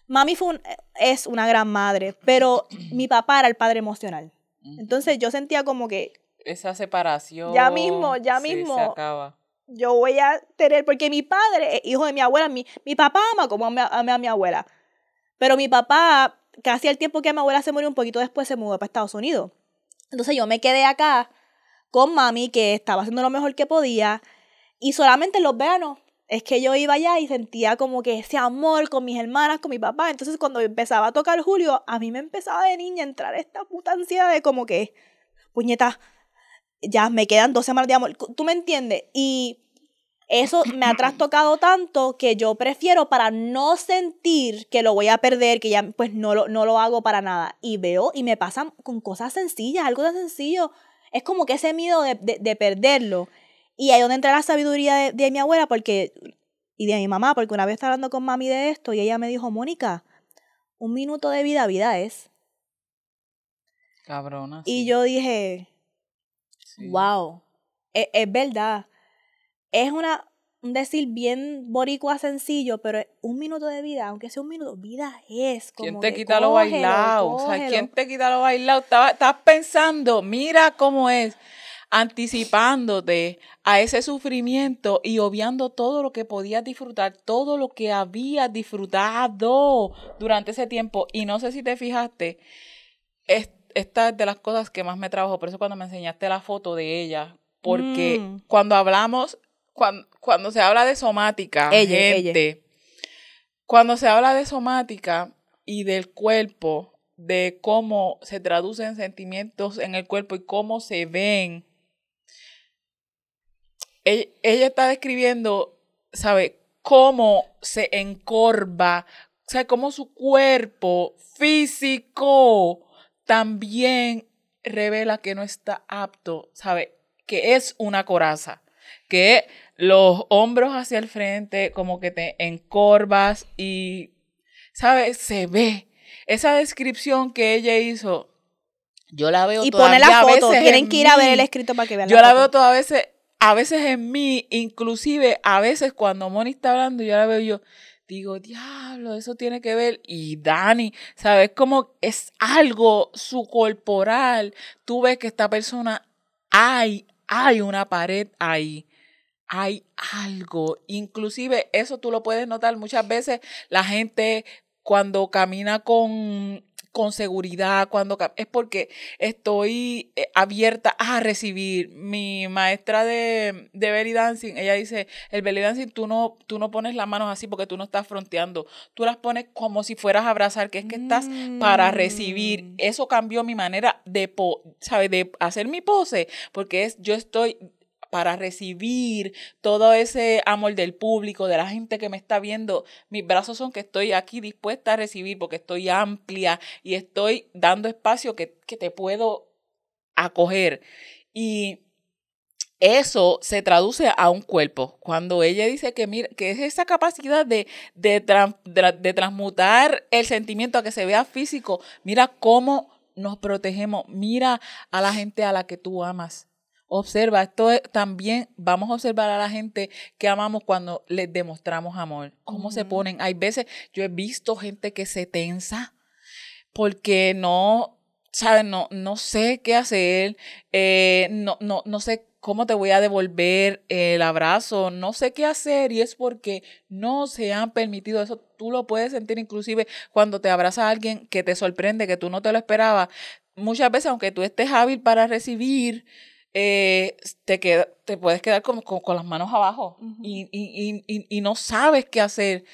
mami fue un- es una gran madre, pero mi papá era el padre emocional. Entonces yo sentía como que Esa separación. Ya mismo, ya mismo. Se acaba. yo voy a tener, porque mi padre hijo de mi abuela, mi, mi papá ama como ama, ama a mi abuela, pero mi papá, casi al tiempo que mi abuela se murió, un poquito después se mudó para Estados Unidos. Entonces yo me quedé acá con mami, que estaba haciendo lo mejor que podía, y solamente en los veranos es que yo iba allá y sentía como que ese amor con mis hermanas, con mi papá. Entonces cuando empezaba a tocar Julio, a mí me empezaba de niña a entrar esta puta ansiedad de como que, puñeta, ya me quedan dos semanas de amor. ¿Tú me entiendes? Y eso me ha trastocado tanto que yo prefiero para no sentir que lo voy a perder, que ya pues no lo, no lo hago para nada. Y veo y me pasan con cosas sencillas, algo tan sencillo. Es como que ese miedo de, de, de perderlo. Y ahí donde entra la sabiduría de, de mi abuela porque y de mi mamá, porque una vez estaba hablando con mami de esto y ella me dijo, Mónica, un minuto de vida, vida es. Cabrona. Y yo dije, sí. Wow, es, es verdad. Es una, un decir bien boricua sencillo, pero un minuto de vida, aunque sea un minuto, vida es. ¿Quién como te que quita lo bailado? O sea, cógelo. ¿quién te quita lo bailado? Estás pensando, mira cómo es, anticipándote a ese sufrimiento y obviando todo lo que podías disfrutar, todo lo que habías disfrutado durante ese tiempo. Y no sé si te fijaste, es- esta es de las cosas que más me trabajó, por eso cuando me enseñaste la foto de ella, porque Mm. cuando hablamos, cuando, cuando se habla de somática, Ella, ella. gente, cuando se habla de somática y del cuerpo, de cómo se traducen sentimientos en el cuerpo y cómo se ven, ella, ella está describiendo, ¿sabe? Cómo se encorva, o sea, cómo su cuerpo físico también revela que no está apto, ¿sabe? Que es una coraza, que los hombros hacia el frente, como que te encorvas y, ¿sabes? Se ve. Esa descripción que ella hizo, yo la veo Y pone todavía la a foto, veces tienen en que ir a ver el escrito para que vean Yo la la foto. veo todas veces, a veces en mí, inclusive a veces cuando Moni está hablando, yo la veo y yo, digo, diablo, eso tiene que ver. Y Dani, ¿sabes? Como es algo su corporal. Tú ves que esta persona, hay, hay una pared ahí. Hay algo. Inclusive eso tú lo puedes notar muchas veces. La gente cuando camina con, con seguridad, cuando es porque estoy eh, abierta a recibir. Mi maestra de, de belly dancing, ella dice, el belly dancing tú no, tú no pones las manos así porque tú no estás fronteando, tú las pones como si fueras a abrazar, que es que estás para recibir. Mm. Eso cambió mi manera de, po- ¿sabes? de hacer mi pose, porque es, yo estoy para recibir todo ese amor del público, de la gente que me está viendo. Mis brazos son que estoy aquí dispuesta a recibir porque estoy amplia y estoy dando espacio que, que te puedo acoger. Y eso se traduce a un cuerpo. Cuando ella dice que, mira, que es esa capacidad de, de, de transmutar el sentimiento a que se vea físico, mira cómo nos protegemos, mira a la gente a la que tú amas. Observa, esto es- también vamos a observar a la gente que amamos cuando les demostramos amor. Cómo se ponen. Hay veces, yo he visto gente que se tensa porque no, ¿sabes? No, no sé qué hacer, eh, no, no, no sé cómo te voy a devolver el abrazo, no sé qué hacer y es porque no se han permitido eso. Tú lo puedes sentir inclusive cuando te abraza a alguien que te sorprende, que tú no te lo esperabas. Muchas veces, aunque tú estés hábil para recibir, eh, te, queda, te puedes quedar como, como con las manos abajo y, y, y, y, y no sabes qué hacer.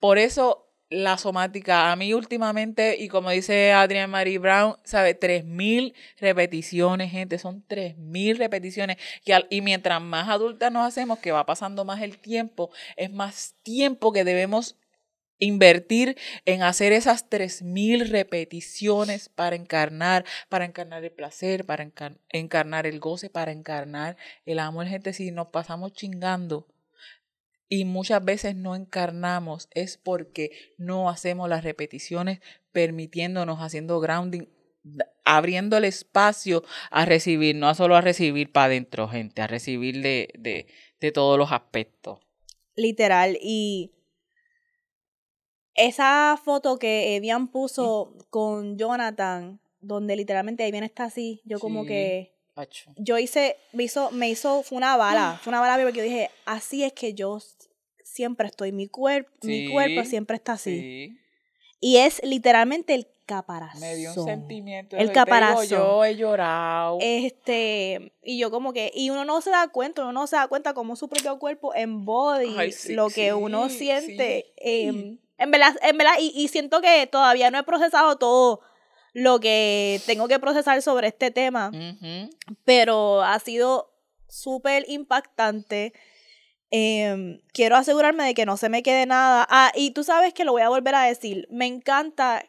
Por eso la somática, a mí últimamente, y como dice Adrienne Marie Brown, sabe, tres mil repeticiones, gente, son tres mil repeticiones. Y, al- y mientras más adultas nos hacemos, que va pasando más el tiempo, es más tiempo que debemos invertir en hacer esas tres mil repeticiones para encarnar, para encarnar el placer, para encar- encarnar el goce, para encarnar el amor, gente, si nos pasamos chingando y muchas veces no encarnamos es porque no hacemos las repeticiones permitiéndonos, haciendo grounding abriendo el espacio a recibir, no solo a recibir para adentro, gente, a recibir de, de, de todos los aspectos. Literal. Y esa foto que Evian puso con Jonathan, donde literalmente Evian está así, yo como Sí. que Pacho. yo hice, me hizo, me hizo, fue una bala, fue una bala porque yo dije, así es que yo siempre estoy, mi cuerpo, mi cuerpo siempre está así. Sí, Y es literalmente el caparazón. me dio un sentimiento. El digo, caparazón. Yo he llorado. Este, y yo como que, y uno no se da cuenta, uno no se da cuenta cómo su propio cuerpo embody Ay, sí, lo que uno siente. sí. En verdad, en verdad, y, y siento que todavía no he procesado todo lo que tengo que procesar sobre este tema, pero ha sido súper impactante. Em, quiero asegurarme de que no se me quede nada. Ah, y tú sabes que lo voy a volver a decir. Me encanta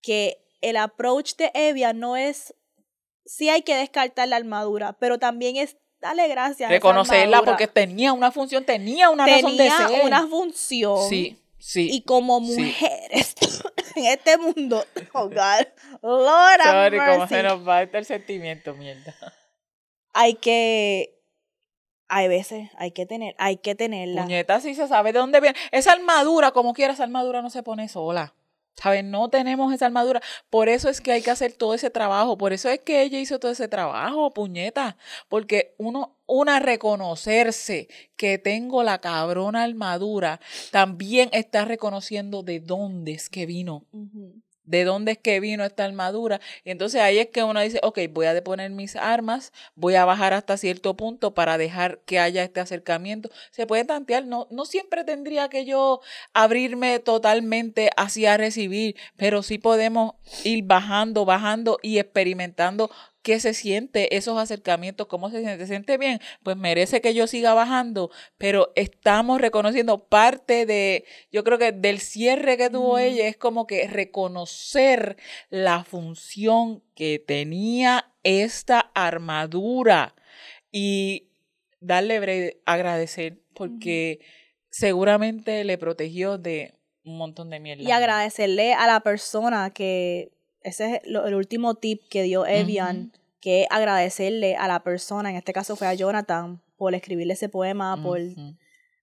que el approach de Evia no es. Sí hay que descartar la armadura, pero también es darle gracias. Reconocerla porque tenía una función, tenía una razón de tenía ser. una función. Sí, sí. Y como sí. mujeres en este mundo, oh God, Lord Sorry, cómo se nos va este el sentimiento, mierda. hay que hay veces hay que tener hay que tenerla Puñeta, sí se sabe de dónde viene. Esa armadura, como quiera, esa armadura no se pone sola. ¿Sabes? No tenemos esa armadura. Por eso es que hay que hacer todo ese trabajo. Por eso es que ella hizo todo ese trabajo, puñeta. Porque uno, una, reconocerse que tengo la cabrona armadura, también está reconociendo de dónde es que vino. De dónde es que vino esta armadura. Y entonces ahí es que uno dice, ok, voy a deponer mis armas, voy a bajar hasta cierto punto para dejar que haya este acercamiento. Se puede tantear, no, no siempre tendría que yo abrirme totalmente hacia recibir, pero sí podemos ir bajando, bajando y experimentando qué se siente esos acercamientos, cómo se siente, se siente bien, pues merece que yo siga bajando, pero estamos reconociendo parte de, yo creo que del cierre que tuvo Ujú. ella es como que reconocer la función que tenía esta armadura y darle agradecer porque seguramente le protegió de un montón de mierda. y agradecerle a la persona que ese es lo- el último tip que dio Evian que es agradecerle a la persona en este caso fue a Jonathan por escribirle ese poema por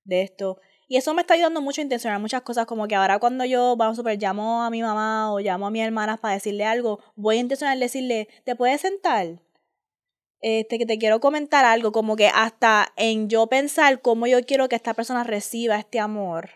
de esto. Y eso me está ayudando mucho a intencionar muchas cosas, como que ahora cuando yo, vamos a super, llamo a mi mamá o llamo a mis hermanas para decirle algo, voy a intencionar decirle, ¿te puedes sentar? Este, que te quiero comentar algo, como que hasta en yo pensar cómo yo quiero que esta persona reciba este amor,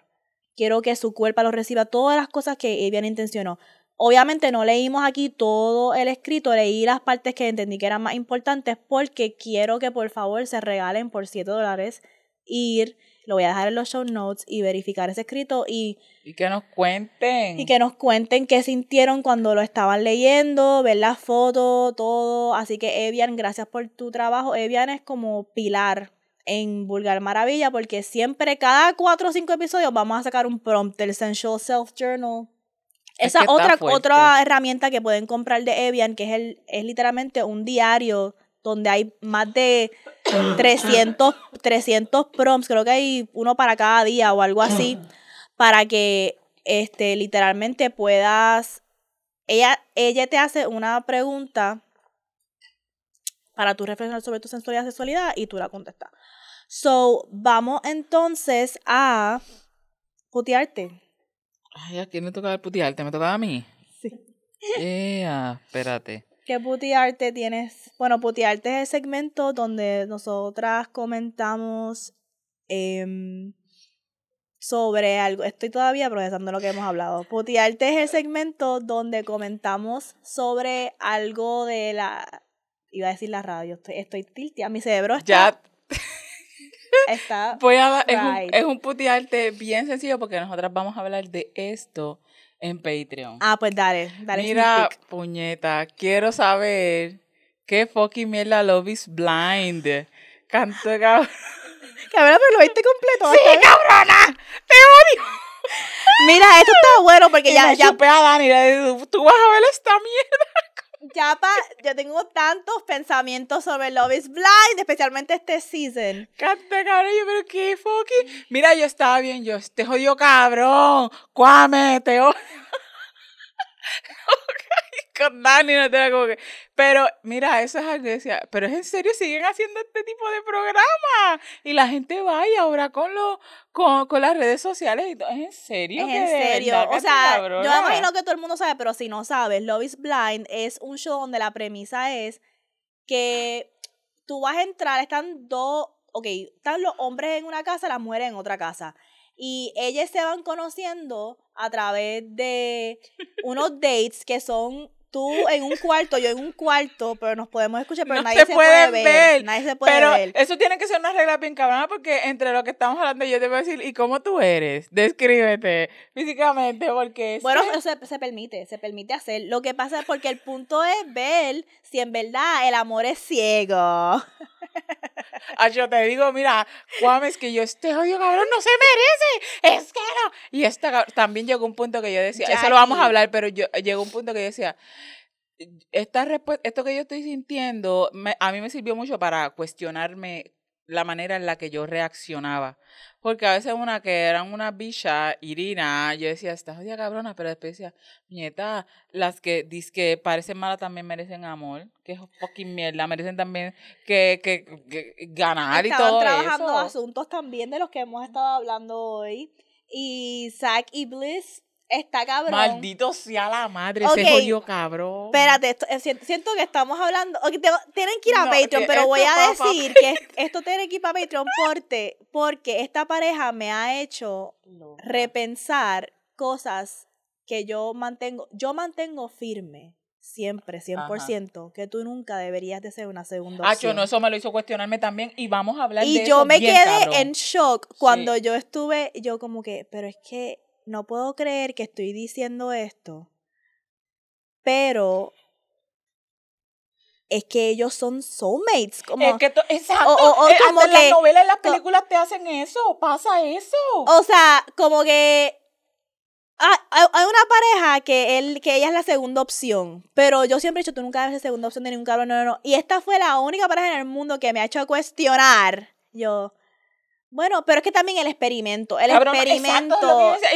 quiero que su cuerpo lo reciba, todas las cosas que Evian intencionó. Obviamente no leímos aquí todo el escrito, leí las partes que entendí que eran más importantes porque quiero que por favor se regalen por 7 dólares ir, lo voy a dejar en los show notes y verificar ese escrito y, Y que nos cuenten. y que nos cuenten qué sintieron cuando lo estaban leyendo, ver las fotos, todo. Así que Evian, gracias por tu trabajo. Evian es como pilar en Vulgar Maravilla porque siempre, cada cuatro o cinco episodios vamos a sacar un prompt del Sensual Self Journal. Es Esa que está otra, otra herramienta que pueden comprar de Evian, que es, el, es literalmente un diario donde hay más de 300, 300 prompts, creo que hay uno para cada día o algo así, para que este, literalmente puedas, ella, ella te hace una pregunta para tú reflexionar sobre tu sensualidad y sexualidad y tú la contestas. So, vamos entonces a putearte. Ay, ¿a quién le tocaba el putearte? ¿Me tocaba a mí? Sí. Yeah, espérate. ¿Qué putearte tienes? Bueno, putearte es el segmento donde nosotras comentamos em, sobre algo. Estoy todavía procesando lo que hemos hablado. Putearte es el segmento donde comentamos sobre algo de la. Iba a decir la radio. Estoy, estoy tiltia. Mi cerebro está. Ya está voy a dar, es, un, es un putearte bien sencillo porque nosotras vamos a hablar de esto en Patreon. ah, pues dale. Dale Mira, puñeta, quiero saber qué fucking mierda Love is Blind. Canto cabrón. Cabrón, pero lo viste completo. ¡Sí, cabrona! ¡Te odio! Mira, esto está bueno porque Y ya, me ya chupé a Dani, tú vas a ver esta mierda. Ya pa, yo tengo tantos pensamientos sobre Love is Blind, especialmente este season. Canta, cabrón, yo, pero qué fucking. Mira, yo estaba bien, yo, te jodió cabrón. Cuame, te odio. Con Dani, no te como que. Pero mira, eso es algo que decía, pero es en serio, siguen haciendo este tipo de programa. Y la gente va y ahora con lo, con, con las redes sociales y todo. Es en serio. Es que en serio. verdad O sea, yo me imagino que todo el mundo sabe, pero si no sabes, Love is Blind es un show donde la premisa es que tú vas a entrar, están dos, ok, están los hombres en una casa, las mujeres en otra casa. Y ellas se van conociendo a través de unos dates que son tú en un cuarto, yo en un cuarto, pero nos podemos escuchar, pero No nadie se se, puede ver. ver, Nadie se puede Pero ver. eso tiene que ser una regla bien cabrona porque entre lo que estamos hablando yo te voy a decir, ¿y cómo tú eres? Descríbete físicamente porque Bueno, que- eso se, se permite, se permite hacer. Lo que pasa es porque el punto es ver si en verdad el amor es ciego. Ah, yo te digo, mira, Juan, es que yo este odio cabrón no se merece, es que no. Y esta también llegó un punto que yo decía, eso lo vamos a hablar, pero yo llegó un punto que yo decía, esta esto que yo estoy sintiendo, me- a mí me sirvió mucho para cuestionarme la manera en la que yo reaccionaba. Porque a veces una que eran una bicha, Irina, yo decía, esta jodida cabrona, pero después decía, nieta, las que que parecen malas también merecen amor, que es fucking mierda, merecen también que, que, que ganar y todo trabajando eso. asuntos también de los que hemos estado hablando hoy. Y Zack y Bliss está cabrón. Maldito sea la madre, Ok, ese jodido cabrón. Espérate, esto- eh, siento, siento que estamos hablando. tienen que ir a No, Patreon, que pero voy a pa' decir que esto tiene que ir para Patreon porque, porque esta pareja me ha hecho repensar cosas que yo mantengo. Yo mantengo firme, siempre, 100%, que tú nunca deberías de ser una segunda Ah, opción. no, eso me lo hizo cuestionarme también y vamos a hablar de Y eso yo me bien, quedé cabrón. en shock cuando Sí. yo estuve, yo como que, pero es que no puedo creer que estoy diciendo esto, pero es que ellos son soulmates, como, Es que to- exacto, O- o- o eh, como que- las novelas y las películas te hacen eso, pasa eso. o sea, como que hay, una pareja que él, que ella es la segunda opción, pero yo siempre he dicho, tú nunca debes ser segunda opción de ningún cabrón, no, no, no, y esta fue la única pareja en el mundo que me ha hecho cuestionar, yo... Bueno, pero es que también el experimento, el experimento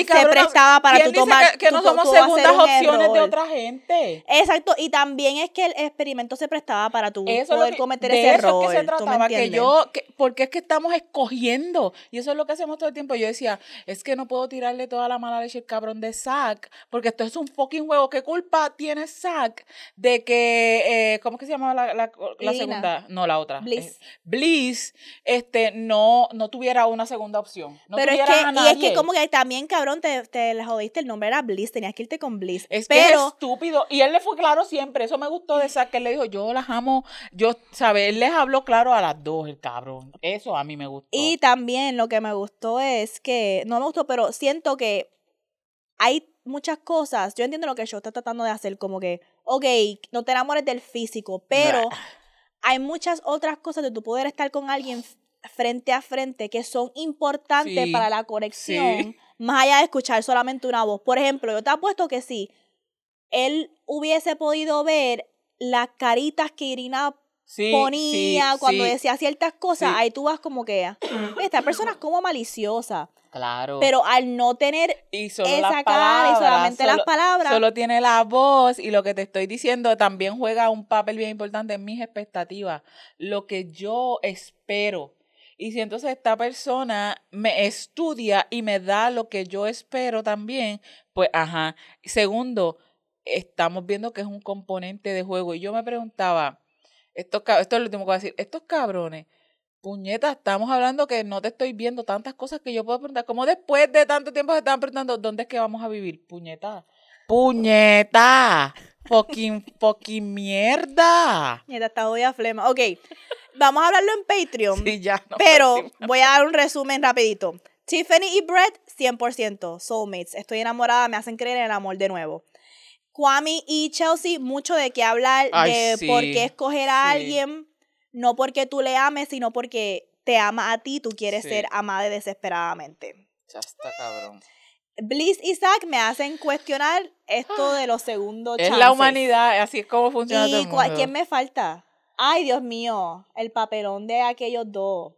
se prestaba para ¿quién tú tomar que, que no somos segundas un opciones de otra gente. Exacto, y también es que el experimento se prestaba para tú Eso poder que- cometer de ese eso error. es que se ¿tú me trataba, que yo, que, porque es que estamos escogiendo, y eso es lo que hacemos todo el tiempo. Yo decía, es que no puedo tirarle toda la mala leche al cabrón de Zack, porque esto es un fucking juego. ¿Qué culpa tiene Zack de que, eh, ¿cómo es que se llama la, la, la segunda? No, la otra. Bliss. Eh, Bliss, este, no, no tuviera una segunda opción. No pero es tuviera que, a y es que nadie. como que también, cabrón, te, te la jodiste, el nombre era Bliss, tenías que irte con Bliss. Es que es estúpido. Y él le fue claro siempre. Eso me gustó de Zack, que él le dijo, yo las amo. Yo, ¿sabes? Él les habló claro a las dos, el cabrón. Eso a mí me gustó. y también lo que me gustó es que, no me gustó, pero siento que hay muchas cosas, yo entiendo lo que show está tratando de hacer, como que, ok, no te enamores del físico, pero hay muchas otras cosas de tu poder estar con alguien frente a frente que son importantes Sí, para la conexión, sí. más allá de escuchar solamente una voz. Por ejemplo, yo te apuesto que si él hubiese podido ver las caritas que Irina Sí, ponía sí, cuando sí, decía ciertas cosas, sí. ahí tú vas como que, "Ah, esta persona es como maliciosa, Claro. pero al no tener y solo esa cara y solamente las palabras, Solo tiene la voz y lo que te estoy diciendo también juega un papel bien importante en mis expectativas. Lo que yo espero. Y si entonces esta persona me estudia y me da lo que yo espero también, pues ajá. Segundo, estamos viendo que es un componente de juego. Y yo me preguntaba, estos, esto es lo último que voy a decir, estos cabrones, puñetas, estamos hablando que no te estoy viendo tantas cosas que yo puedo preguntar. Como después de tanto tiempo se estaban preguntando, ¿dónde es que vamos a vivir? Puñeta. Puñeta. Fucking, fucking mierda. Mira, está odia flema. Ok, vamos a hablarlo en Patreon. Sí, ya no. Pero sí. voy a dar un resumen rapidito. Tiffany y Brett, 100%, soulmates. Estoy enamorada, me hacen creer en el amor de nuevo. Kwame y Chelsea, mucho de qué hablar, Ay, de sí, por qué escoger a sí. alguien, no porque tú le ames, sino porque te ama a ti, tú quieres Sí. ser amada desesperadamente. Ya está, cabrón. Bliss y Zack me hacen cuestionar esto de los segundos Es la chances. humanidad, así es como funciona todo ¿Y el cua- mundo. quién me falta? Ay, Dios mío, el papelón de aquellos dos.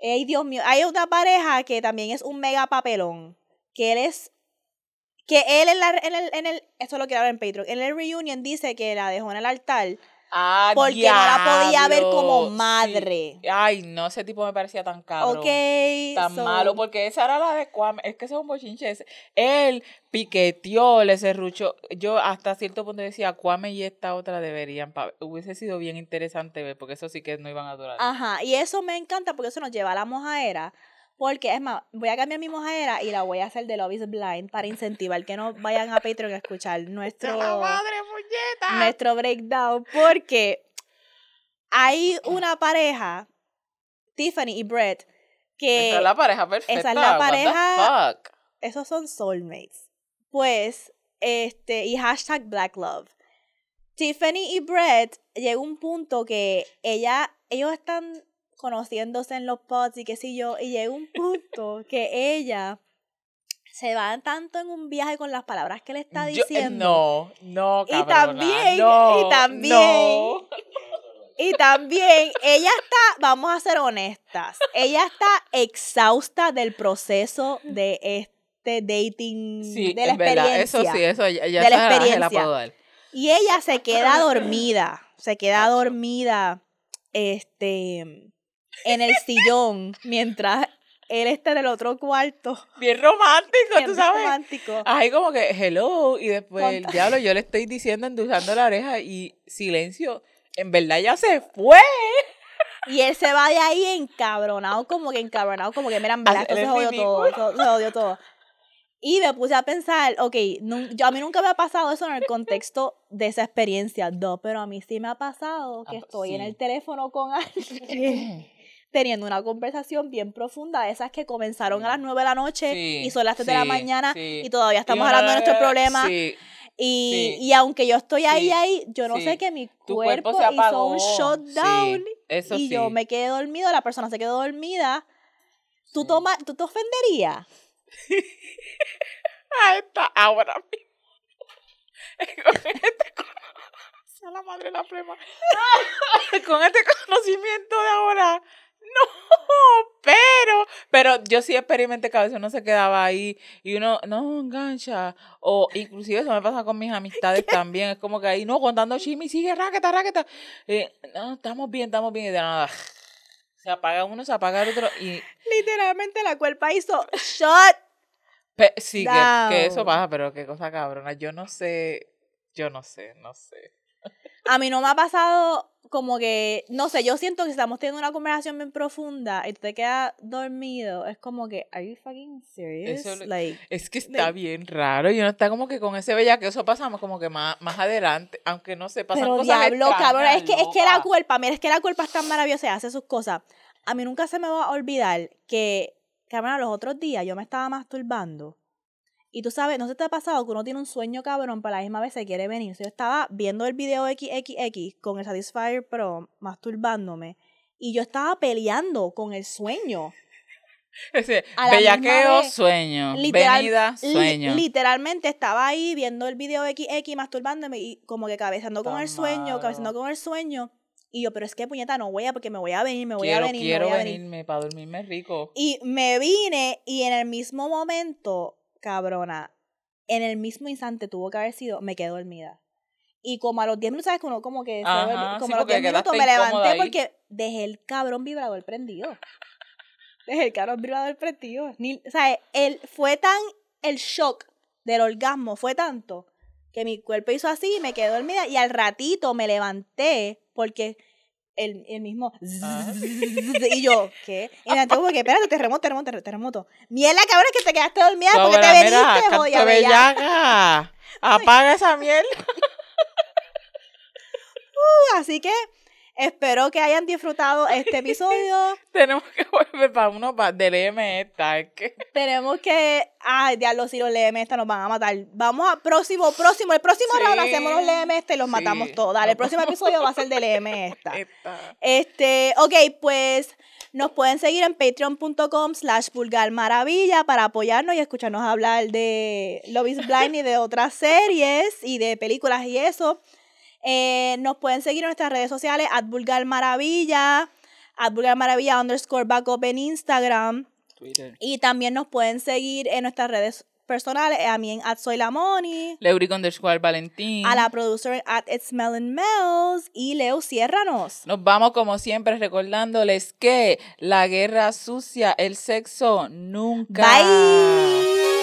Ay, Dios mío, hay una pareja que también es un mega papelón, que él es Que él en, la, en, el, en el, esto lo quiero en Patreon, en el reunion dice que la dejó en el altar Ah, porque no la podía ver como diablo, madre. sí. Ay, no, ese tipo me parecía tan cabrón. Ok. Tan so- malo, porque esa era la de Kwame. Es que ese es un bochinche. Él piqueteó, le serruchó. Yo hasta cierto punto decía, Kwame y esta otra deberían. Hubiese sido bien interesante ver, porque eso sí que no iban a durar. Ajá, y eso me encanta porque eso nos lleva a la mojaera. Porque, es más, voy a cambiar mi mojaera y la voy a hacer de Love is Blind para incentivar que no vayan a Patreon a escuchar nuestro, ¡La madre nuestro breakdown. Porque hay una pareja, Tiffany y Brett, que Esa es la pareja perfecta. esa es la what the pareja- fuck? esos son soulmates. Pues, este, y hashtag Black Love. Tiffany y Brett llega un punto que ella, ellos están conociéndose en los pods y qué sé yo, y llega un punto que ella se va tanto en un viaje con las palabras que le está Yo- eh, diciendo. no, no, Y cabrona, también- no, y también- no. Y también ella está, vamos a ser honestas, ella está exhausta del proceso de este dating, Sí, de la es verdad, experiencia. eso sí, eso ya, ya de la se la experiencia. puedo dar. Y ella se queda dormida, se queda dormida, este, en el sillón, mientras él está en el otro cuarto. Bien romántico, Bien tú sabes. romántico. Ahí como que, hello, y después, el diablo, yo le estoy diciendo, endulzando la oreja, y silencio, en verdad ya se fue. Y él se va de ahí encabronado, como que encabronado, como que, mira, en verdad, esto es se jodió todo, se se jodió todo. Y me puse a pensar, ok, yo, a mí nunca me ha pasado eso en el contexto de esa experiencia, no, pero a mí sí me ha pasado que Ah, estoy en sí. el teléfono con alguien teniendo una conversación bien profunda, esas que comenzaron a las 9 de la noche Sí, y son las 3 de la mañana sí. y todavía estamos Y hablando de nuestro eh, problema. Y, y aunque yo estoy ahí, ahí, yo no sé que mi cuerpo, cuerpo, hizo un shutdown eso y yo me quedé dormido, la persona se quedó dormida. ¿Tú, toma, ¿tú te ofenderías? Ah, está ahora mismo. Este cono- sea la madre de la flema. Con este conocimiento de ahora. No, pero, pero yo sí experimenté que a veces uno se quedaba ahí y uno, no, engancha. O inclusive eso me pasa con mis amistades también. Es como que ahí, no, contando chisme, sigue raqueta, raqueta. Eh, no, estamos bien, estamos bien. Y de nada, se apaga uno, se apaga el otro. Y Literalmente la cuerpa hizo shut. Pe- sí, que, que eso pasa, pero qué cosa cabrona. Yo no sé, yo no sé, no sé. A mí no me ha pasado como que, no sé, yo siento que estamos teniendo una conversación bien profunda y tú te quedas dormido, es como que, ¿are you fucking serious? Eso like, Es que está bien raro y uno está como que con ese bella que eso pasamos como que más, más adelante, aunque no se pasan Pero cosas diablo, cabrón, es que, es que la culpa, mira, es que la culpa es tan maravillosa hace sus cosas. A mí nunca se me va a olvidar que, cabrón, los otros días yo me estaba masturbando. Y tú sabes, no se te ha pasado que uno tiene un sueño cabrón, pero a la misma vez se quiere venir. Yo estaba viendo el video XXX con el Satisfyer Pro, masturbándome. Y yo estaba peleando con el sueño. La misma bellaqueo, vez, sueño, Literal- venida, li- sueño. literalmente estaba ahí viendo el video XX masturbándome y como que cabezando con el sueño, cabezando con el sueño. Y yo, pero es que puñeta, no voy a porque me voy a venir, me voy quiero a venir, quiero me voy a venir. venirme para dormirme rico. Y me vine y en el mismo momento, cabrona, en el mismo instante tuvo que haber sido, me quedé dormida. Y como a los 10 minutos, ¿sabes? Como, como que Ajá, duerme- sí, como a los porque 10 minutos me levanté ahí. porque dejé el cabrón vibrador prendido. Dejé el cabrón vibrador prendido. Ni, o sea, el, fue tan el shock del orgasmo, fue tanto que mi cuerpo hizo así y me quedé dormida. Y al ratito me levanté porque el, el mismo. Ah. Y yo, ¿qué? Y me levanté como que, espérate, terremoto, terremoto, terremoto. Mierda, cabrón, es que te quedaste dormida porque te veniste, de bellaca. Apaga esa mierda. Así que espero que hayan disfrutado este episodio. Tenemos que volver para uno para del M esta. Es que Tenemos que. Ay, diablo, si los LM esta nos van a matar. Vamos a próximo, próximo. El próximo Sí, round hacemos los LM esta y los sí. matamos todos. Dale, el próximo episodio va a ser del esta. esta. Este, ok, pues nos pueden seguir en patreon.com slash vulgar maravilla para apoyarnos y escucharnos hablar de Love is Blind y de otras series y de películas y eso. Eh, nos pueden seguir en nuestras redes sociales, at vulgar maravilla, at vulgar maravilla underscore backup en Instagram. Twitter. Y también nos pueden seguir en nuestras redes personales, a mí en at Soy la Moni, Leuric underscore Valentín. a la producer at It's Melon Mel's y Leo Ciérranos. Nos vamos como siempre recordándoles que la guerra sucia, el sexo nunca. Bye.